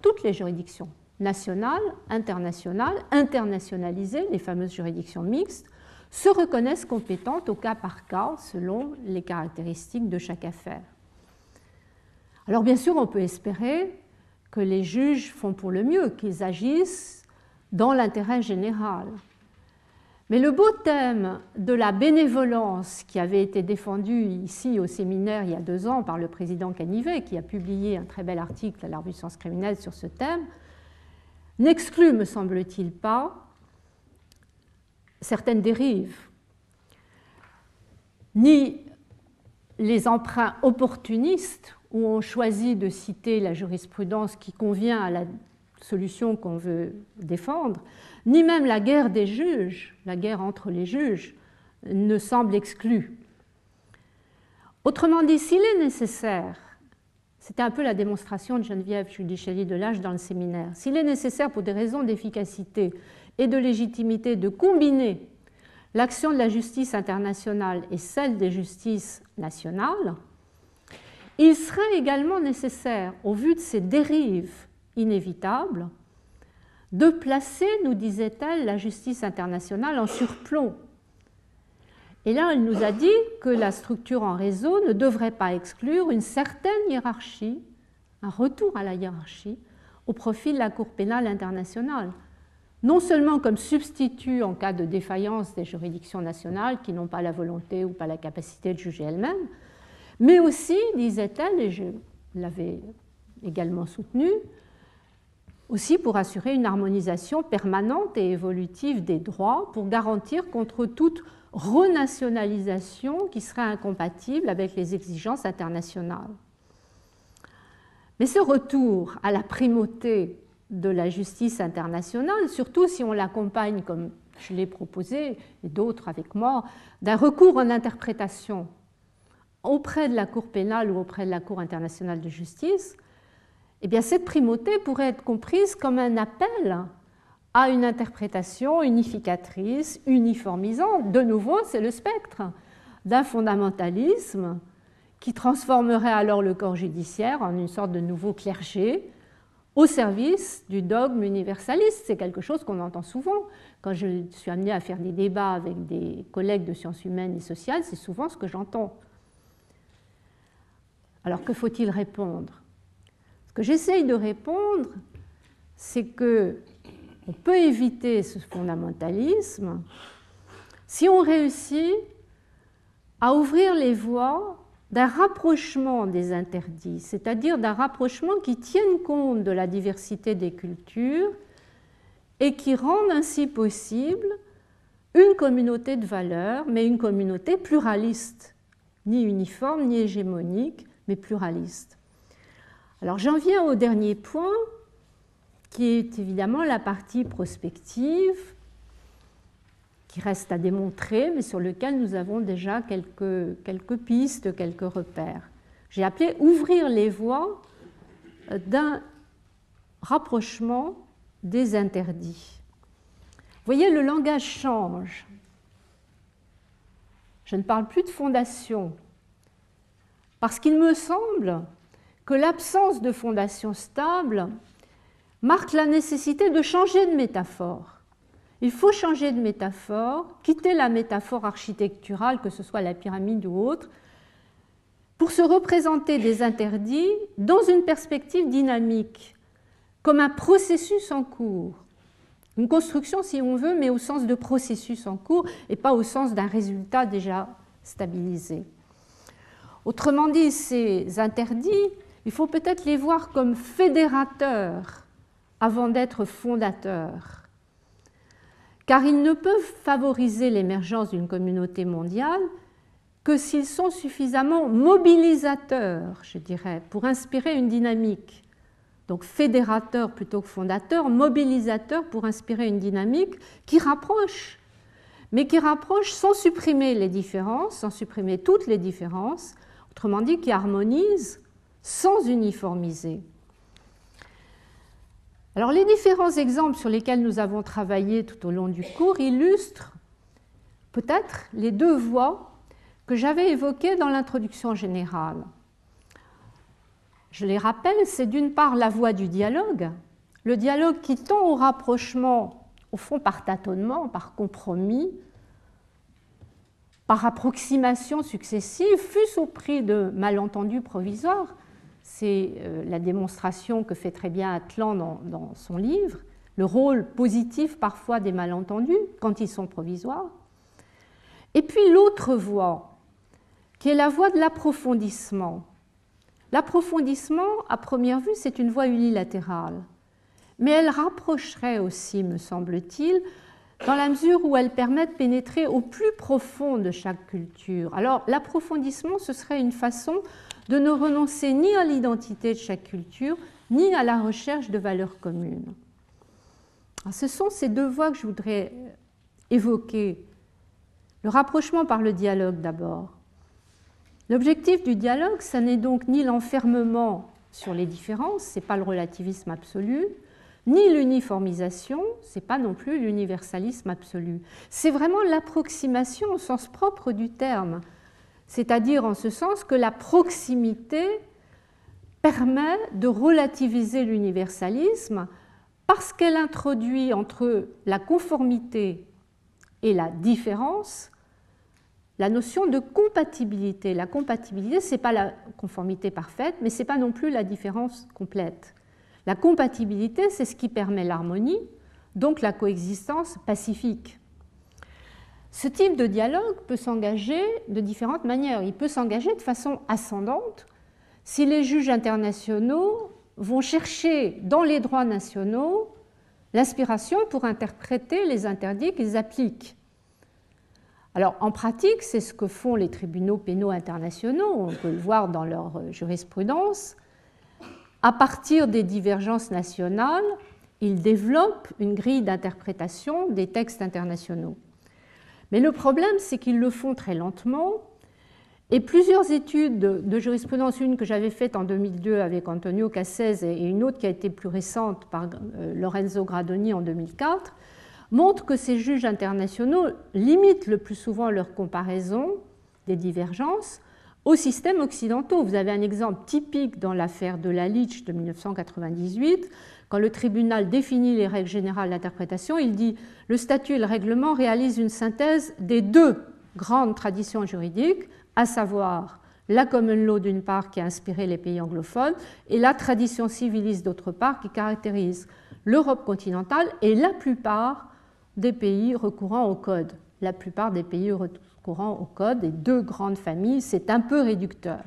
toutes les juridictions nationales, internationales, internationalisées, les fameuses juridictions mixtes, se reconnaissent compétentes au cas par cas selon les caractéristiques de chaque affaire. Alors bien sûr, on peut espérer que les juges font pour le mieux, qu'ils agissent dans l'intérêt général. Mais le beau thème de la bénévolence qui avait été défendu ici au séminaire il y a deux ans par le président Canivet, qui a publié un très bel article à l'Arbre sciences criminelles sur ce thème, n'exclut, me semble-t-il pas, certaines dérives, ni les emprunts opportunistes où on choisit de citer la jurisprudence qui convient à la solution qu'on veut défendre, ni même la guerre des juges, la guerre entre les juges, ne semble exclue. Autrement dit, s'il est nécessaire, c'était un peu la démonstration de Geneviève Judicelli de l'âge dans le séminaire, s'il est nécessaire pour des raisons d'efficacité et de légitimité de combiner l'action de la justice internationale et celle des justices nationales, il serait également nécessaire, au vu de ces dérives inévitables, de placer, nous disait-elle, la justice internationale en surplomb. Et là, elle nous a dit que la structure en réseau ne devrait pas exclure une certaine hiérarchie, un retour à la hiérarchie, au profit de la Cour pénale internationale. Non seulement comme substitut en cas de défaillance des juridictions nationales qui n'ont pas la volonté ou pas la capacité de juger elles-mêmes, mais aussi, disait-elle, et je l'avais également soutenu, aussi pour assurer une harmonisation permanente et évolutive des droits, pour garantir contre toute renationalisation qui serait incompatible avec les exigences internationales. Mais ce retour à la primauté de la justice internationale, surtout si on l'accompagne, comme je l'ai proposé, et d'autres avec moi, d'un recours en interprétation auprès de la Cour pénale ou auprès de la Cour internationale de justice, eh bien, cette primauté pourrait être comprise comme un appel à une interprétation unificatrice, uniformisante. De nouveau, c'est le spectre d'un fondamentalisme qui transformerait alors le corps judiciaire en une sorte de nouveau clergé au service du dogme universaliste. C'est quelque chose qu'on entend souvent. Quand je suis amenée à faire des débats avec des collègues de sciences humaines et sociales, c'est souvent ce que j'entends. Alors que faut-il répondre? Que j'essaye de répondre, c'est que on peut éviter ce fondamentalisme si on réussit à ouvrir les voies d'un rapprochement des interdits, c'est-à-dire d'un rapprochement qui tienne compte de la diversité des cultures et qui rende ainsi possible une communauté de valeurs, mais une communauté pluraliste, ni uniforme ni hégémonique, mais pluraliste. Alors j'en viens au dernier point, qui est évidemment la partie prospective, qui reste à démontrer, mais sur lequel nous avons déjà quelques, quelques pistes, quelques repères. J'ai appelé ouvrir les voies d'un rapprochement des interdits. Vous voyez, le langage change. Je ne parle plus de fondation, parce qu'il me semble que l'absence de fondation stable marque la nécessité de changer de métaphore. Il faut changer de métaphore, quitter la métaphore architecturale, que ce soit la pyramide ou autre, pour se représenter des interdits dans une perspective dynamique, comme un processus en cours. Une construction, si on veut, mais au sens de processus en cours et pas au sens d'un résultat déjà stabilisé. Autrement dit, ces interdits, il faut peut-être les voir comme fédérateurs avant d'être fondateurs, car ils ne peuvent favoriser l'émergence d'une communauté mondiale que s'ils sont suffisamment mobilisateurs, je dirais, pour inspirer une dynamique. Donc fédérateurs plutôt que fondateurs, mobilisateurs pour inspirer une dynamique qui rapproche, mais qui rapproche sans supprimer les différences, sans supprimer toutes les différences, autrement dit qui harmonise sans uniformiser. Alors les différents exemples sur lesquels nous avons travaillé tout au long du cours illustrent peut-être les deux voies que j'avais évoquées dans l'introduction générale. Je les rappelle, c'est d'une part la voie du dialogue, le dialogue qui tend au rapprochement, au fond par tâtonnement, par compromis, par approximation successive, fût-ce au prix de malentendus provisoires. C'est euh, la démonstration que fait très bien Atlan dans, dans son livre, le rôle positif parfois des malentendus quand ils sont provisoires. Et puis l'autre voie, qui est la voie de l'approfondissement. L'approfondissement, à première vue, c'est une voie unilatérale, mais elle rapprocherait aussi, me semble-t-il, dans la mesure où elle permet de pénétrer au plus profond de chaque culture. Alors l'approfondissement, ce serait une façon de ne renoncer ni à l'identité de chaque culture, ni à la recherche de valeurs communes. ce sont ces deux voies que je voudrais évoquer. Le rapprochement par le dialogue d'abord. L'objectif du dialogue, ce n'est donc ni l'enfermement sur les différences, ce n'est pas le relativisme absolu, ni l'uniformisation, ce n'est pas non plus l'universalisme absolu. C'est vraiment l'approximation au sens propre du terme, c'est-à-dire en ce sens que la proximité permet de relativiser l'universalisme parce qu'elle introduit entre la conformité et la différence la notion de compatibilité. La compatibilité, ce n'est pas la conformité parfaite, mais ce n'est pas non plus la différence complète. La compatibilité, c'est ce qui permet l'harmonie, donc la coexistence pacifique. Ce type de dialogue peut s'engager de différentes manières. Il peut s'engager de façon ascendante si les juges internationaux vont chercher dans les droits nationaux l'inspiration pour interpréter les interdits qu'ils appliquent. Alors en pratique, c'est ce que font les tribunaux pénaux internationaux, on peut le voir dans leur jurisprudence. À partir des divergences nationales, ils développent une grille d'interprétation des textes internationaux. Mais le problème, c'est qu'ils le font très lentement. Et plusieurs études de jurisprudence, une que j'avais faite en 2002 avec Antonio Cassese et une autre qui a été plus récente par euh, Lorenzo Gradoni en 2004, montrent que ces juges internationaux limitent le plus souvent leur comparaison des divergences aux systèmes occidentaux. Vous avez un exemple typique dans l'affaire de la Lich de 1998, quand le tribunal définit les règles générales d'interprétation, il dit le statut et le règlement réalisent une synthèse des deux grandes traditions juridiques, à savoir la common law d'une part qui a inspiré les pays anglophones et la tradition civiliste d'autre part qui caractérise l'Europe continentale et la plupart des pays recourant au code. La plupart des pays recourant au code, des deux grandes familles, c'est un peu réducteur.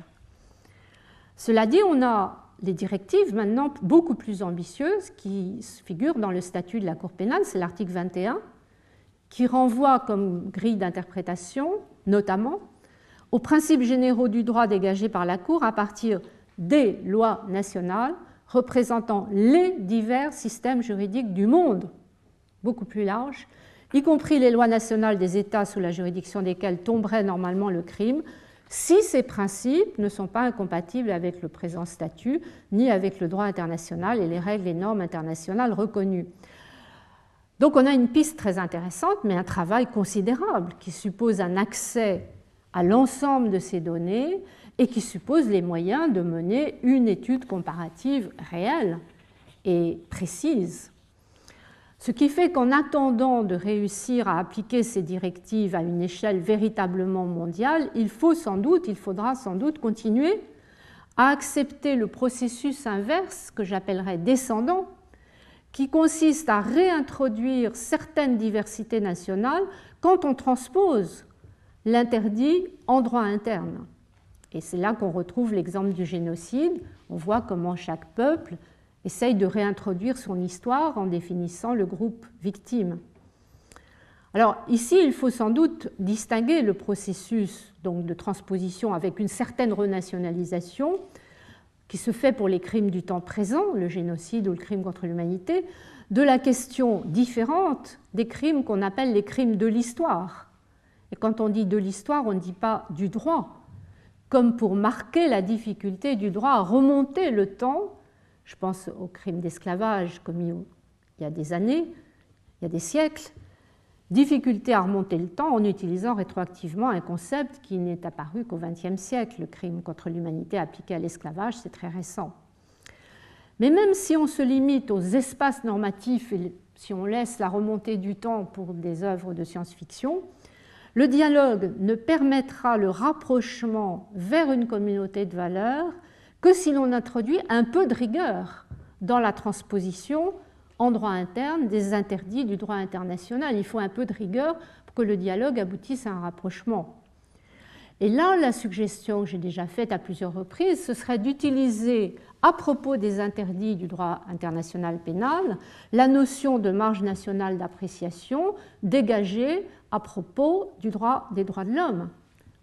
Cela dit, on a des directives maintenant beaucoup plus ambitieuses qui figurent dans le statut de la Cour pénale, c'est l'article 21, qui renvoie comme grille d'interprétation, notamment, aux principes généraux du droit dégagés par la Cour à partir des lois nationales représentant les divers systèmes juridiques du monde, beaucoup plus large, y compris les lois nationales des États sous la juridiction desquels tomberait normalement le crime, si ces principes ne sont pas incompatibles avec le présent statut, ni avec le droit international et les règles et normes internationales reconnues. Donc on a une piste très intéressante, mais un travail considérable qui suppose un accès à l'ensemble de ces données et qui suppose les moyens de mener une étude comparative réelle et précise. Ce qui fait qu'en attendant de réussir à appliquer ces directives à une échelle véritablement mondiale, il faut sans doute, il faudra sans doute continuer à accepter le processus inverse que j'appellerais descendant, qui consiste à réintroduire certaines diversités nationales quand on transpose l'interdit en droit interne. Et c'est là qu'on retrouve l'exemple du génocide. On voit comment chaque peuple essaye de réintroduire son histoire en définissant le groupe victime. Alors ici, il faut sans doute distinguer le processus donc, de transposition avec une certaine renationalisation qui se fait pour les crimes du temps présent, le génocide ou le crime contre l'humanité, de la question différente des crimes qu'on appelle les crimes de l'histoire. Et quand on dit de l'histoire, on ne dit pas du droit, comme pour marquer la difficulté du droit à remonter le temps Je pense aux crimes d'esclavage commis il y a des années, il y a des siècles. Difficulté à remonter le temps en utilisant rétroactivement un concept qui n'est apparu qu'au XXe siècle. Le crime contre l'humanité appliqué à l'esclavage, c'est très récent. Mais même si on se limite aux espaces normatifs et si on laisse la remontée du temps pour des œuvres de science-fiction, le dialogue ne permettra le rapprochement vers une communauté de valeurs que si l'on introduit un peu de rigueur dans la transposition en droit interne des interdits du droit international. Il faut un peu de rigueur pour que le dialogue aboutisse à un rapprochement. Et là, la suggestion que j'ai déjà faite à plusieurs reprises, ce serait d'utiliser, à propos des interdits du droit international pénal, la notion de marge nationale d'appréciation dégagée à propos du droit des droits de l'homme.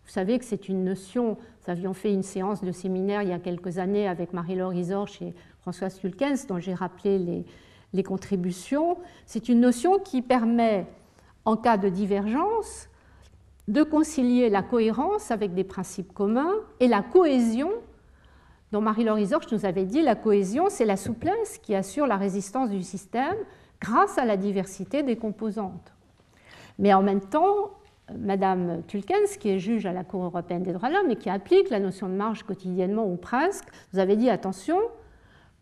Vous savez que c'est une notion, nous avions fait une séance de séminaire il y a quelques années avec Marie-Laure Isorge et François Stulkens, dont j'ai rappelé les, contributions. C'est une notion qui permet, en cas de divergence, de concilier la cohérence avec des principes communs et la cohésion dont Marie-Laure Isorge nous avait dit la cohésion, c'est la souplesse qui assure la résistance du système grâce à la diversité des composantes. Mais en même temps, Madame Tulkens, qui est juge à la Cour européenne des droits de l'homme et qui applique la notion de marge quotidiennement ou presque, vous avait dit attention,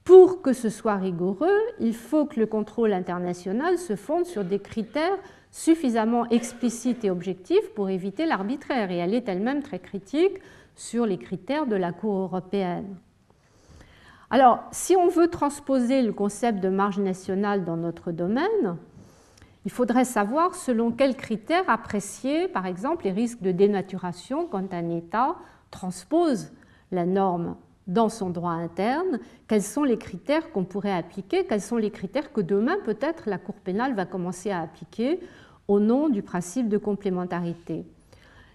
pour que ce soit rigoureux, il faut que le contrôle international se fonde sur des critères suffisamment explicites et objectifs pour éviter l'arbitraire. Et elle est elle-même très critique sur les critères de la Cour européenne. Alors, si on veut transposer le concept de marge nationale dans notre domaine, il faudrait savoir selon quels critères apprécier, par exemple, les risques de dénaturation quand un État transpose la norme dans son droit interne, quels sont les critères qu'on pourrait appliquer, quels sont les critères que demain peut-être la Cour pénale va commencer à appliquer au nom du principe de complémentarité?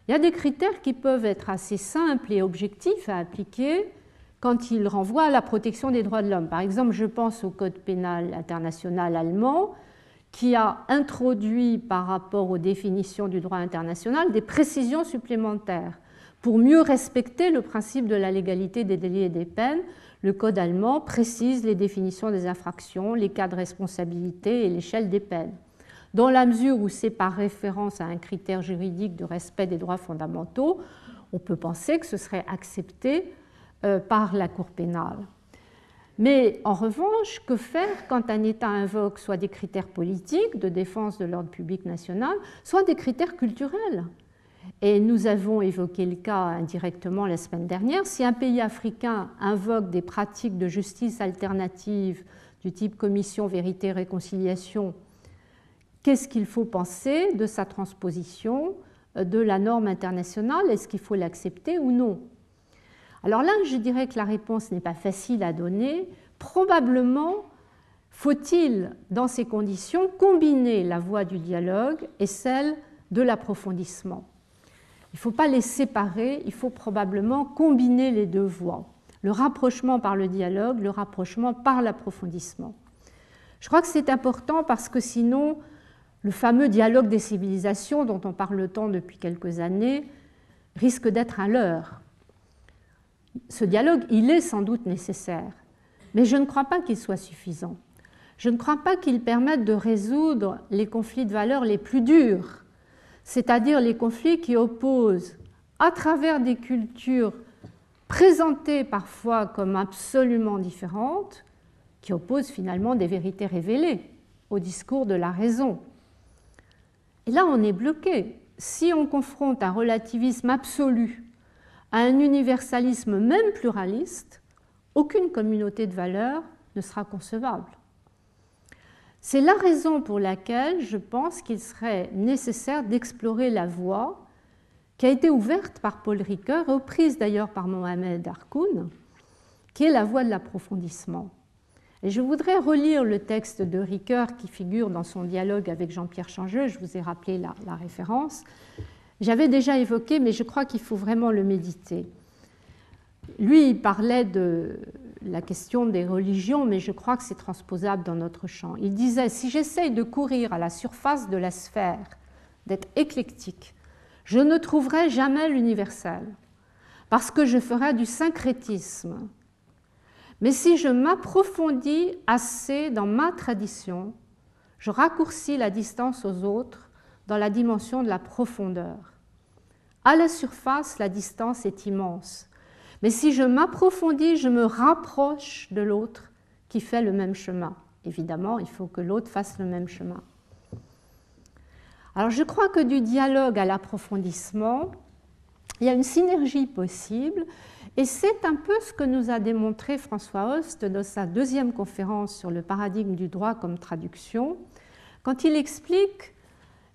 Il y a des critères qui peuvent être assez simples et objectifs à appliquer quand ils renvoient à la protection des droits de l'homme. Par exemple, je pense au Code pénal international allemand qui a introduit par rapport aux définitions du droit international des précisions supplémentaires pour mieux respecter le principe de la légalité des délits et des peines, le Code allemand précise les définitions des infractions, les cas de responsabilité et l'échelle des peines. Dans la mesure où c'est par référence à un critère juridique de respect des droits fondamentaux, on peut penser que ce serait accepté euh, par la Cour pénale. Mais en revanche, que faire quand un État invoque soit des critères politiques de défense de l'ordre public national, soit des critères culturels? Et nous avons évoqué le cas indirectement la semaine dernière. Si un pays africain invoque des pratiques de justice alternative du type commission vérité-réconciliation, qu'est-ce qu'il faut penser de sa transposition de la norme internationale? Est-ce qu'il faut l'accepter ou non? Alors là, je dirais que la réponse n'est pas facile à donner. Probablement faut-il, dans ces conditions, combiner la voie du dialogue et celle de l'approfondissement. Il ne faut pas les séparer, il faut probablement combiner les deux voies. Le rapprochement par le dialogue, le rapprochement par l'approfondissement. Je crois que c'est important parce que sinon, le fameux dialogue des civilisations dont on parle tant depuis quelques années risque d'être un leurre. Ce dialogue, il est sans doute nécessaire, mais je ne crois pas qu'il soit suffisant. Je ne crois pas qu'il permette de résoudre les conflits de valeurs les plus durs c'est-à-dire les conflits qui opposent à travers des cultures présentées parfois comme absolument différentes, qui opposent finalement des vérités révélées au discours de la raison. Et là, on est bloqué. Si on confronte un relativisme absolu à un universalisme même pluraliste, aucune communauté de valeurs ne sera concevable. C'est la raison pour laquelle je pense qu'il serait nécessaire d'explorer la voie qui a été ouverte par Paul Ricoeur, reprise d'ailleurs par Mohamed Harkoun, qui est la voie de l'approfondissement. Et je voudrais relire le texte de Ricoeur qui figure dans son dialogue avec Jean-Pierre Changeux, je vous ai rappelé la, la référence. J'avais déjà évoqué, mais je crois qu'il faut vraiment le méditer. Lui, il parlait de la question des religions, mais je crois que c'est transposable dans notre champ. Il disait, si j'essaye de courir à la surface de la sphère, d'être éclectique, je ne trouverai jamais l'universel, parce que je ferai du syncrétisme. Mais si je m'approfondis assez dans ma tradition, je raccourcis la distance aux autres dans la dimension de la profondeur. À la surface, la distance est immense. Mais si je m'approfondis, je me rapproche de l'autre qui fait le même chemin. Évidemment, il faut que l'autre fasse le même chemin. Alors je crois que du dialogue à l'approfondissement, il y a une synergie possible et c'est un peu ce que nous a démontré François Host dans sa deuxième conférence sur le paradigme du droit comme traduction, quand il explique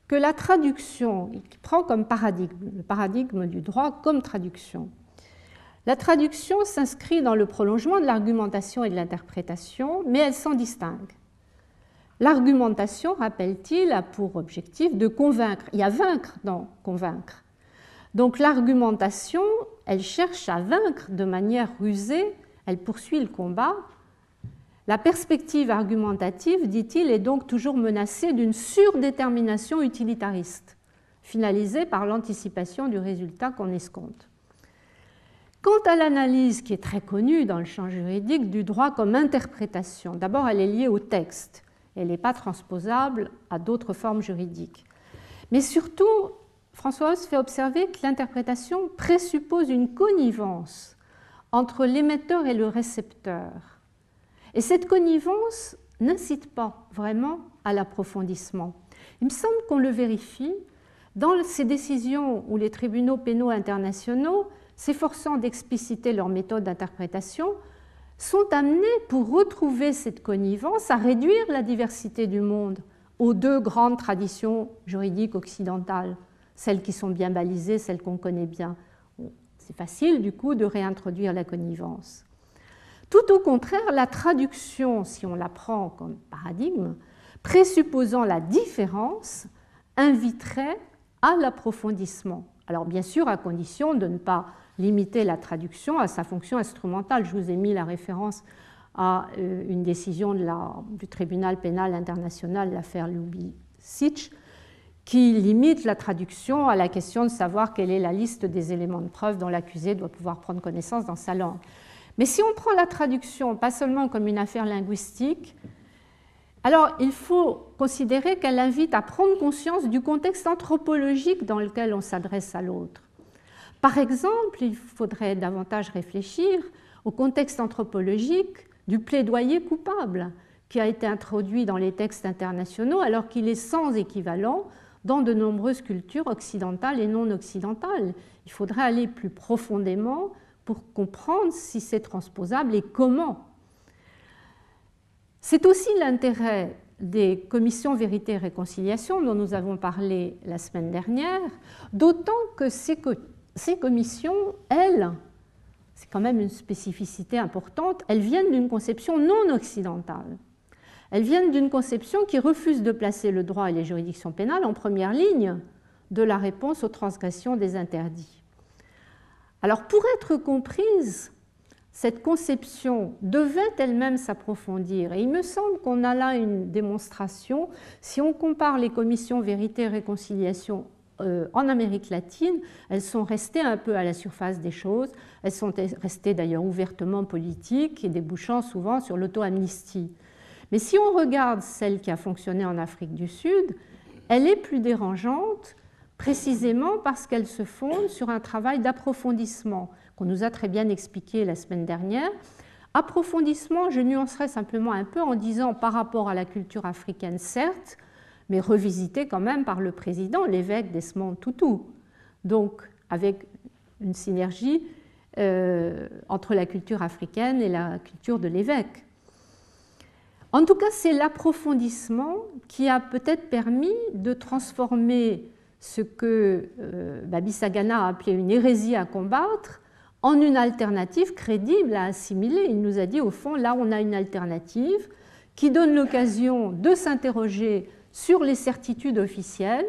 que la traduction, il prend comme paradigme le paradigme du droit comme traduction. La traduction s'inscrit dans le prolongement de l'argumentation et de l'interprétation, mais elle s'en distingue. L'argumentation, rappelle-t-il, a pour objectif de convaincre. Il y a vaincre dans convaincre. Donc l'argumentation, elle cherche à vaincre de manière rusée, elle poursuit le combat. La perspective argumentative, dit-il, est donc toujours menacée d'une surdétermination utilitariste, finalisée par l'anticipation du résultat qu'on escompte. Quant à l'analyse qui est très connue dans le champ juridique du droit comme interprétation, d'abord elle est liée au texte, elle n'est pas transposable à d'autres formes juridiques. Mais surtout, François fait observer que l'interprétation présuppose une connivence entre l'émetteur et le récepteur. Et cette connivence n'incite pas vraiment à l'approfondissement. Il me semble qu'on le vérifie dans ces décisions où les tribunaux pénaux internationaux, s'efforçant d'expliciter leur méthode d'interprétation, sont amenés pour retrouver cette connivence à réduire la diversité du monde aux deux grandes traditions juridiques occidentales, celles qui sont bien balisées, celles qu'on connaît bien. C'est facile du coup de réintroduire la connivence. Tout au contraire, la traduction, si on la prend comme paradigme, présupposant la différence, inviterait à l'approfondissement. Alors bien sûr, à condition de ne pas limiter la traduction à sa fonction instrumentale. Je vous ai mis la référence à euh, une décision du tribunal pénal international, l'affaire Lubicic, qui limite la traduction à la question de savoir quelle est la liste des éléments de preuve dont l'accusé doit pouvoir prendre connaissance dans sa langue. Mais si on prend la traduction pas seulement comme une affaire linguistique, alors il faut considérer qu'elle invite à prendre conscience du contexte anthropologique dans lequel on s'adresse à l'autre. Par exemple, il faudrait davantage réfléchir au contexte anthropologique du plaidoyer coupable qui a été introduit dans les textes internationaux alors qu'il est sans équivalent dans de nombreuses cultures occidentales et non occidentales. Il faudrait aller plus profondément pour comprendre si c'est transposable et comment. C'est aussi l'intérêt des commissions vérité et réconciliation dont nous avons parlé la semaine dernière, d'autant que ces commissions, elles, c'est quand même une spécificité importante, elles viennent d'une conception non occidentale. Elles viennent d'une conception qui refuse de placer le droit et les juridictions pénales en première ligne de la réponse aux transgressions des interdits. Alors pour être comprise, cette conception devait elle-même s'approfondir. Et il me semble qu'on a là une démonstration. Si on compare les commissions vérité et réconciliation euh, en Amérique latine, elles sont restées un peu à la surface des choses. Elles sont restées d'ailleurs ouvertement politiques et débouchant souvent sur l'auto-amnistie. Mais si on regarde celle qui a fonctionné en Afrique du Sud, elle est plus dérangeante précisément parce qu'elle se fonde sur un travail d'approfondissement qu'on nous a très bien expliqué la semaine dernière. Approfondissement, je nuancerai simplement un peu en disant par rapport à la culture africaine, certes, mais revisité quand même par le président, l'évêque Desmond Tutu. Donc, avec une synergie euh, entre la culture africaine et la culture de l'évêque. En tout cas, c'est l'approfondissement qui a peut-être permis de transformer ce que euh, Babi Sagana a appelé une hérésie à combattre en une alternative crédible à assimiler. Il nous a dit, au fond, là, on a une alternative qui donne l'occasion de s'interroger sur les certitudes officielles,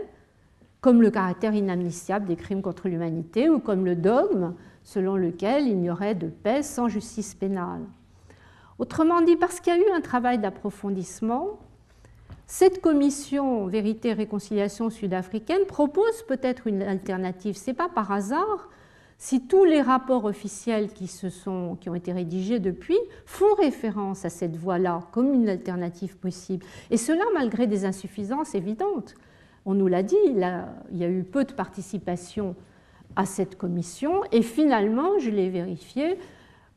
comme le caractère inamnistiable des crimes contre l'humanité ou comme le dogme selon lequel il n'y aurait de paix sans justice pénale. Autrement dit, parce qu'il y a eu un travail d'approfondissement, cette commission Vérité Réconciliation sud-africaine propose peut-être une alternative. Ce n'est pas par hasard si tous les rapports officiels qui, qui ont été rédigés depuis font référence à cette voie-là comme une alternative possible. Et cela malgré des insuffisances évidentes. On nous l'a dit, il, y a eu peu de participation à cette commission et finalement, je l'ai vérifié,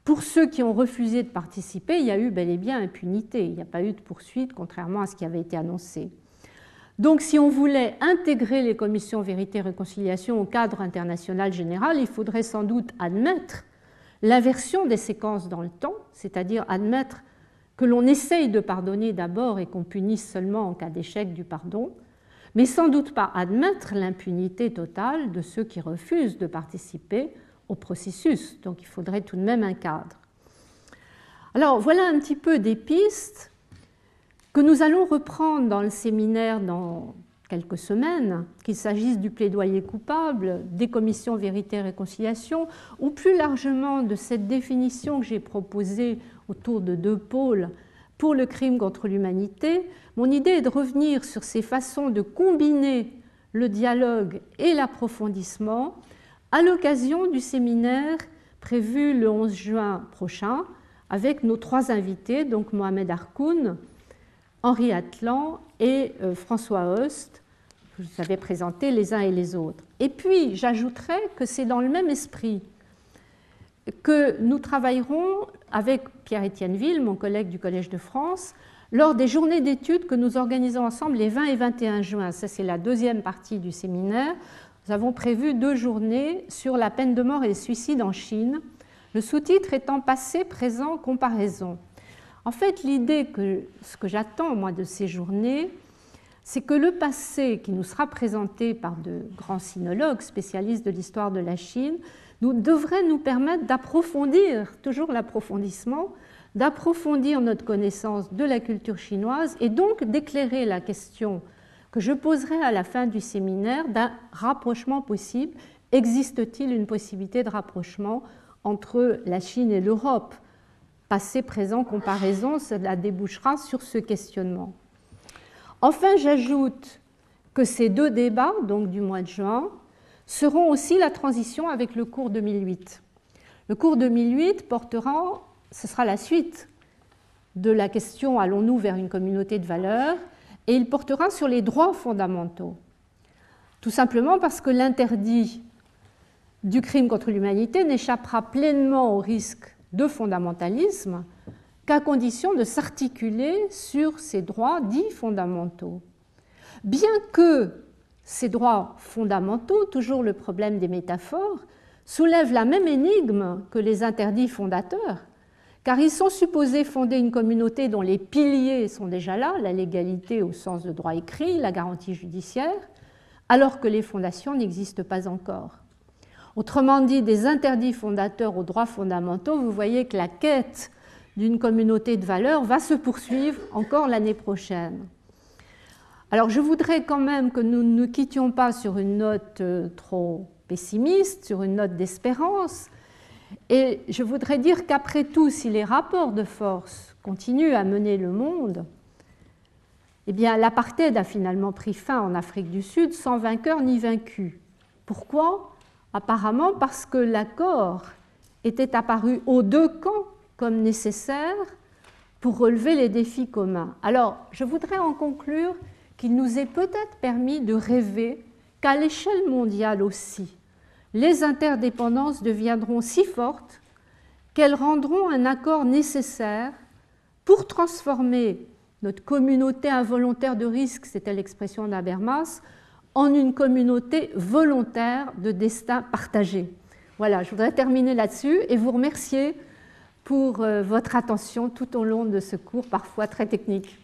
pour ceux qui ont refusé de participer, il y a eu bel et bien impunité. Il n'y a pas eu de poursuite, contrairement à ce qui avait été annoncé. Donc si on voulait intégrer les commissions vérité et réconciliation au cadre international général, il faudrait sans doute admettre l'inversion des séquences dans le temps, c'est-à-dire admettre que l'on essaye de pardonner d'abord et qu'on punisse seulement en cas d'échec du pardon, mais sans doute pas admettre l'impunité totale de ceux qui refusent de participer au processus. Donc il faudrait tout de même un cadre. Alors voilà un petit peu des pistes que nous allons reprendre dans le séminaire dans quelques semaines, qu'il s'agisse du plaidoyer coupable, des commissions vérité et réconciliation, ou plus largement de cette définition que j'ai proposée autour de deux pôles pour le crime contre l'humanité, mon idée est de revenir sur ces façons de combiner le dialogue et l'approfondissement à l'occasion du séminaire prévu le 11 juin prochain avec nos trois invités, donc Mohamed Harkoun, Henri Atlan et euh, François Host. Je vous avais présenté les uns et les autres. Et puis, j'ajouterais que c'est dans le même esprit que nous travaillerons avec Pierre-Étienne Ville, mon collègue du Collège de France, lors des journées d'études que nous organisons ensemble les 20 et 21 juin. Ça, c'est la deuxième partie du séminaire. Nous avons prévu deux journées sur la peine de mort et les suicides en Chine, le sous-titre étant passé, présent, comparaison. En fait, l'idée que ce que j'attends de ces journées, c'est que le passé qui nous sera présenté par de grands sinologues spécialistes de l'histoire de la Chine nous, devrait nous permettre d'approfondir, toujours l'approfondissement, d'approfondir notre connaissance de la culture chinoise et donc d'éclairer la question que je poserai à la fin du séminaire d'un rapprochement possible. Existe-t-il une possibilité de rapprochement entre la Chine et l'Europe? Passé, présent, comparaison, cela débouchera sur ce questionnement. Enfin, j'ajoute que ces deux débats, donc du mois de juin, seront aussi la transition avec le cours 2008. Le cours 2008 portera, ce sera la suite de la question allons-nous vers une communauté de valeurs? Et il portera sur les droits fondamentaux. Tout simplement parce que l'interdit du crime contre l'humanité n'échappera pleinement au risque de fondamentalisme qu'à condition de s'articuler sur ces droits dits fondamentaux. Bien que ces droits fondamentaux, toujours le problème des métaphores, soulèvent la même énigme que les interdits fondateurs, car ils sont supposés fonder une communauté dont les piliers sont déjà là, la légalité au sens de droit écrit, la garantie judiciaire, alors que les fondations n'existent pas encore. Autrement dit, des interdits fondateurs aux droits fondamentaux, vous voyez que la quête d'une communauté de valeurs va se poursuivre encore l'année prochaine. Alors je voudrais quand même que nous ne quittions pas sur une note euh, trop pessimiste, sur une note d'espérance, et je voudrais dire qu'après tout, si les rapports de force continuent à mener le monde, eh l'apartheid a finalement pris fin en Afrique du Sud sans vainqueur ni vaincu. Pourquoi? Apparemment parce que l'accord était apparu aux deux camps comme nécessaire pour relever les défis communs. Alors, je voudrais en conclure qu'il nous est peut-être permis de rêver qu'à l'échelle mondiale aussi, les interdépendances deviendront si fortes qu'elles rendront un accord nécessaire pour transformer notre communauté involontaire de risque, c'était l'expression d'Abermas, en une communauté volontaire de destin partagé. Voilà, je voudrais terminer là-dessus et vous remercier pour euh, votre attention tout au long de ce cours parfois très technique.